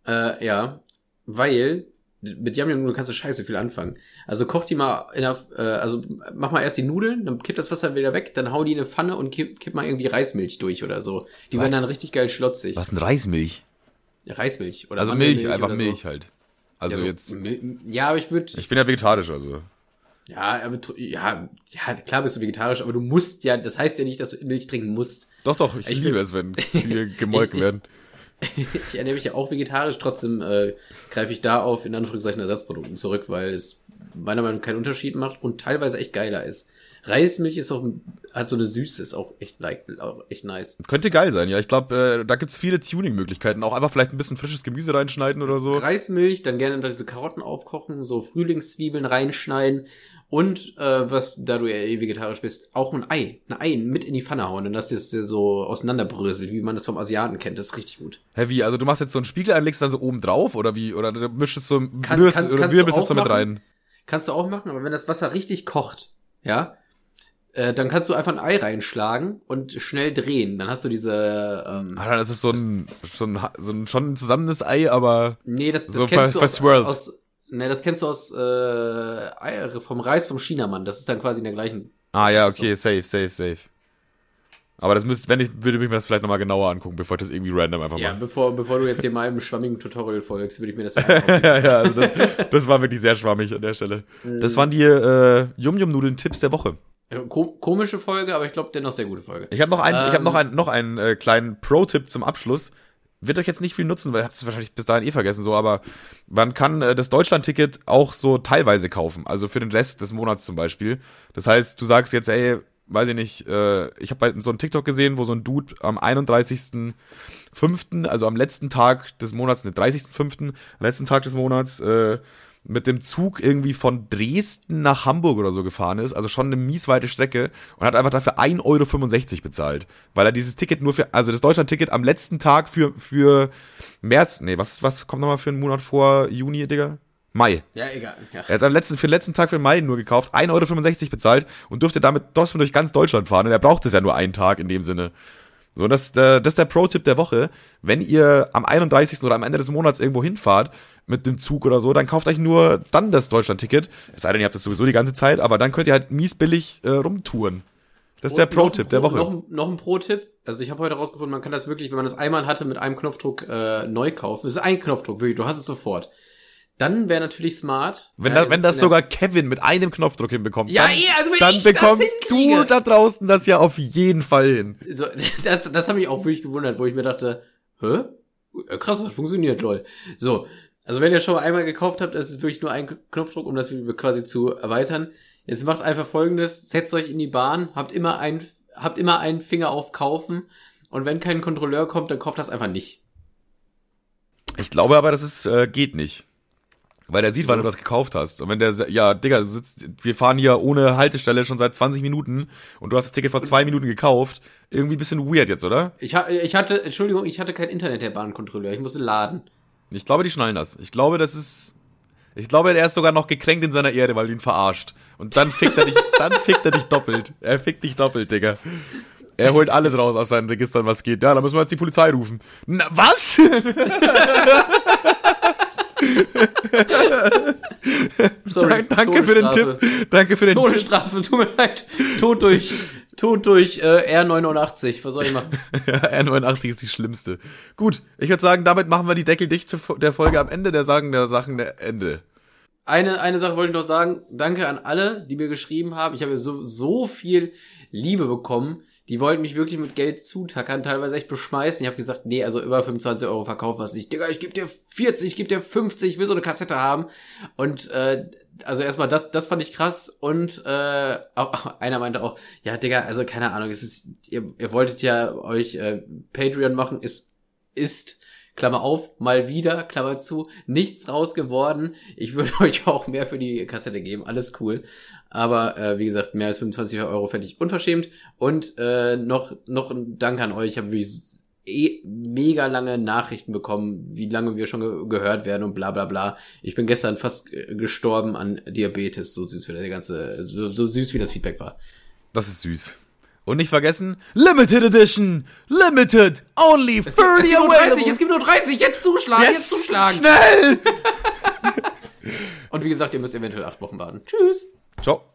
Äh, ja, weil mit Yam Yam Nudeln kannst du scheiße viel anfangen. Also koch die mal in der, äh, also mach mal erst die Nudeln, dann kipp das Wasser wieder weg, dann hau die in eine Pfanne und kipp, kipp mal irgendwie Reismilch durch oder so. Die Was? werden dann richtig geil schlotzig. Was ein Reismilch? Reismilch oder Also Milch, einfach Milch so. halt. Also ja, so, jetzt. Ja, aber ich würde. Ich bin ja vegetarisch, also. Ja, aber ja, ja, klar bist du vegetarisch, aber du musst ja, das heißt ja nicht, dass du Milch trinken musst. Doch, doch, ich, ich liebe es, wenn Kühe gemolken werden. ich ernähre mich ja auch vegetarisch, trotzdem äh, greife ich da auf in Anführungszeichen Ersatzprodukten zurück, weil es meiner Meinung nach keinen Unterschied macht und teilweise echt geiler ist. Reismilch ist auch hat so eine Süße, ist auch echt like, auch echt nice. Könnte geil sein, ja. Ich glaube, äh, da gibt's viele Tuning-Möglichkeiten. Auch einfach vielleicht ein bisschen frisches Gemüse reinschneiden oder so. Reismilch, dann gerne diese Karotten aufkochen, so Frühlingszwiebeln reinschneiden und äh, was, da du ja eh vegetarisch bist, auch ein Ei. Ein Ei mit in die Pfanne hauen und das ist so auseinanderbröselt, wie man das vom Asiaten kennt. Das ist richtig gut. Hä, wie? Also du machst jetzt so einen Spiegel ein, legst dann so oben drauf oder wie? Oder du mischst es so, Kann, rührst, kannst, oder wirbelst es so mit rein? Kannst du auch machen, aber wenn das Wasser richtig kocht, ja, äh, dann kannst du einfach ein Ei reinschlagen und schnell drehen. Dann hast du diese. Ähm, ah, das ist so ein, so ein, so ein schon ein zusammenes Ei, aber nee, das, das so kennst du aus, aus, Ne, das kennst du aus äh, vom Reis vom Chinamann. Das ist dann quasi in der gleichen. Ah ja, okay, safe, safe, safe. Aber das müsste, wenn ich, würde mich mir das vielleicht nochmal genauer angucken, bevor ich das irgendwie random einfach ja, mache. Ja, bevor, bevor du jetzt hier meinem schwammigen Tutorial folgst, würde ich mir das Ja, ja, also das, das war wirklich sehr schwammig an der Stelle. Das waren die äh, Yum-Yum-Nudeln-Tipps der Woche. Ko komische Folge, aber ich glaube dennoch sehr gute Folge. Ich habe noch einen, ähm, ich habe noch einen, noch einen äh, kleinen Pro-Tipp zum Abschluss. Wird euch jetzt nicht viel nutzen, weil ihr habt es wahrscheinlich bis dahin eh vergessen, so, aber man kann äh, das Deutschland-Ticket auch so teilweise kaufen, also für den Rest des Monats zum Beispiel. Das heißt, du sagst jetzt, ey, weiß ich nicht, äh, ich habe halt so ein TikTok gesehen, wo so ein Dude am 31.05., also am letzten Tag des Monats, ne, 30.05., am letzten Tag des Monats, äh, mit dem Zug irgendwie von Dresden nach Hamburg oder so gefahren ist, also schon eine miesweite Strecke und hat einfach dafür 1,65 Euro bezahlt, weil er dieses Ticket nur für, also das Deutschland-Ticket am letzten Tag für, für März, nee, was, was kommt nochmal für einen Monat vor Juni, Digga? Mai. Ja, egal. Ja. Er hat am letzten, für den letzten Tag für Mai nur gekauft, 1,65 Euro bezahlt und durfte damit trotzdem durch ganz Deutschland fahren. Und er braucht es ja nur einen Tag in dem Sinne. So, das, äh, das ist der Pro-Tipp der Woche. Wenn ihr am 31. oder am Ende des Monats irgendwo hinfahrt, mit dem Zug oder so, dann kauft euch nur dann das Deutschland-Ticket. Es sei denn, ihr habt das sowieso die ganze Zeit, aber dann könnt ihr halt miesbillig äh, rumtouren. Das ist der Pro-Tipp der Woche. Noch, noch ein Pro-Tipp. Also ich habe heute rausgefunden, man kann das wirklich, wenn man das einmal hatte, mit einem Knopfdruck äh, neu kaufen. Das ist ein Knopfdruck, wirklich, du hast es sofort. Dann wäre natürlich smart. Wenn, da, wenn das sogar Kevin mit einem Knopfdruck hinbekommt, ja, dann, eh, also wenn dann ich bekommst du da draußen das ja auf jeden Fall hin. So, das das habe ich auch wirklich gewundert, wo ich mir dachte, hä? Krass, das funktioniert, lol. So, also wenn ihr schon einmal gekauft habt, ist es wirklich nur ein Knopfdruck, um das quasi zu erweitern. Jetzt macht einfach folgendes, setzt euch in die Bahn, habt immer einen, habt immer einen Finger auf Kaufen und wenn kein Kontrolleur kommt, dann kauft das einfach nicht. Ich glaube aber, das ist, äh, geht nicht. Weil der sieht, wann du das gekauft hast. Und wenn der, ja, Digga, sitzt, wir fahren hier ohne Haltestelle schon seit 20 Minuten und du hast das Ticket vor zwei Minuten gekauft. Irgendwie ein bisschen weird jetzt, oder? Ich, ich hatte, Entschuldigung, ich hatte kein Internet der Bahnkontrolleur. Ich musste laden. Ich glaube, die schnallen das. Ich glaube, das ist. Ich glaube, er ist sogar noch gekränkt in seiner Erde, weil du ihn verarscht. Und dann fickt er dich, dann fickt er dich doppelt. Er fickt dich doppelt, Digga. Er holt alles raus aus seinen Registern, was geht. Ja, da müssen wir jetzt die Polizei rufen. Na, was? Sorry, danke für den Tipp. Danke für den Todesstrafe, Tipp. tut mir leid. Tod durch, Tod durch äh, R89. Was soll ich machen? ja, R89 ist die schlimmste. Gut, ich würde sagen, damit machen wir die Deckel dicht der Folge am Ende der Sagen der Sachen der Ende. Eine, eine Sache wollte ich noch sagen. Danke an alle, die mir geschrieben haben. Ich habe so, so viel Liebe bekommen die wollten mich wirklich mit Geld zutackern, teilweise echt beschmeißen. Ich habe gesagt, nee, also über 25 Euro verkaufen was nicht. Digga, ich gebe dir 40, ich gebe dir 50, ich will so eine Kassette haben. Und äh, also erstmal das, das fand ich krass. Und äh, auch, einer meinte auch, ja, Digga, also keine Ahnung, es ist, ihr, ihr wolltet ja euch äh, Patreon machen, ist, ist Klammer auf, mal wieder, Klammer zu, nichts raus geworden. Ich würde euch auch mehr für die Kassette geben, alles cool. Aber äh, wie gesagt, mehr als 25 Euro fände ich unverschämt. Und äh, noch, noch ein Dank an euch. Ich habe wirklich eh mega lange Nachrichten bekommen, wie lange wir schon ge gehört werden und bla bla bla. Ich bin gestern fast gestorben an Diabetes, so süß wie der ganze, so, so süß wie das Feedback war. Das ist süß. Und nicht vergessen, Limited Edition! Limited! Only 30 es gibt, es gibt nur 30, es gibt nur 30, jetzt zuschlagen, jetzt, jetzt zuschlagen! Schnell! Und wie gesagt, ihr müsst eventuell acht Wochen warten. Tschüss! Ciao!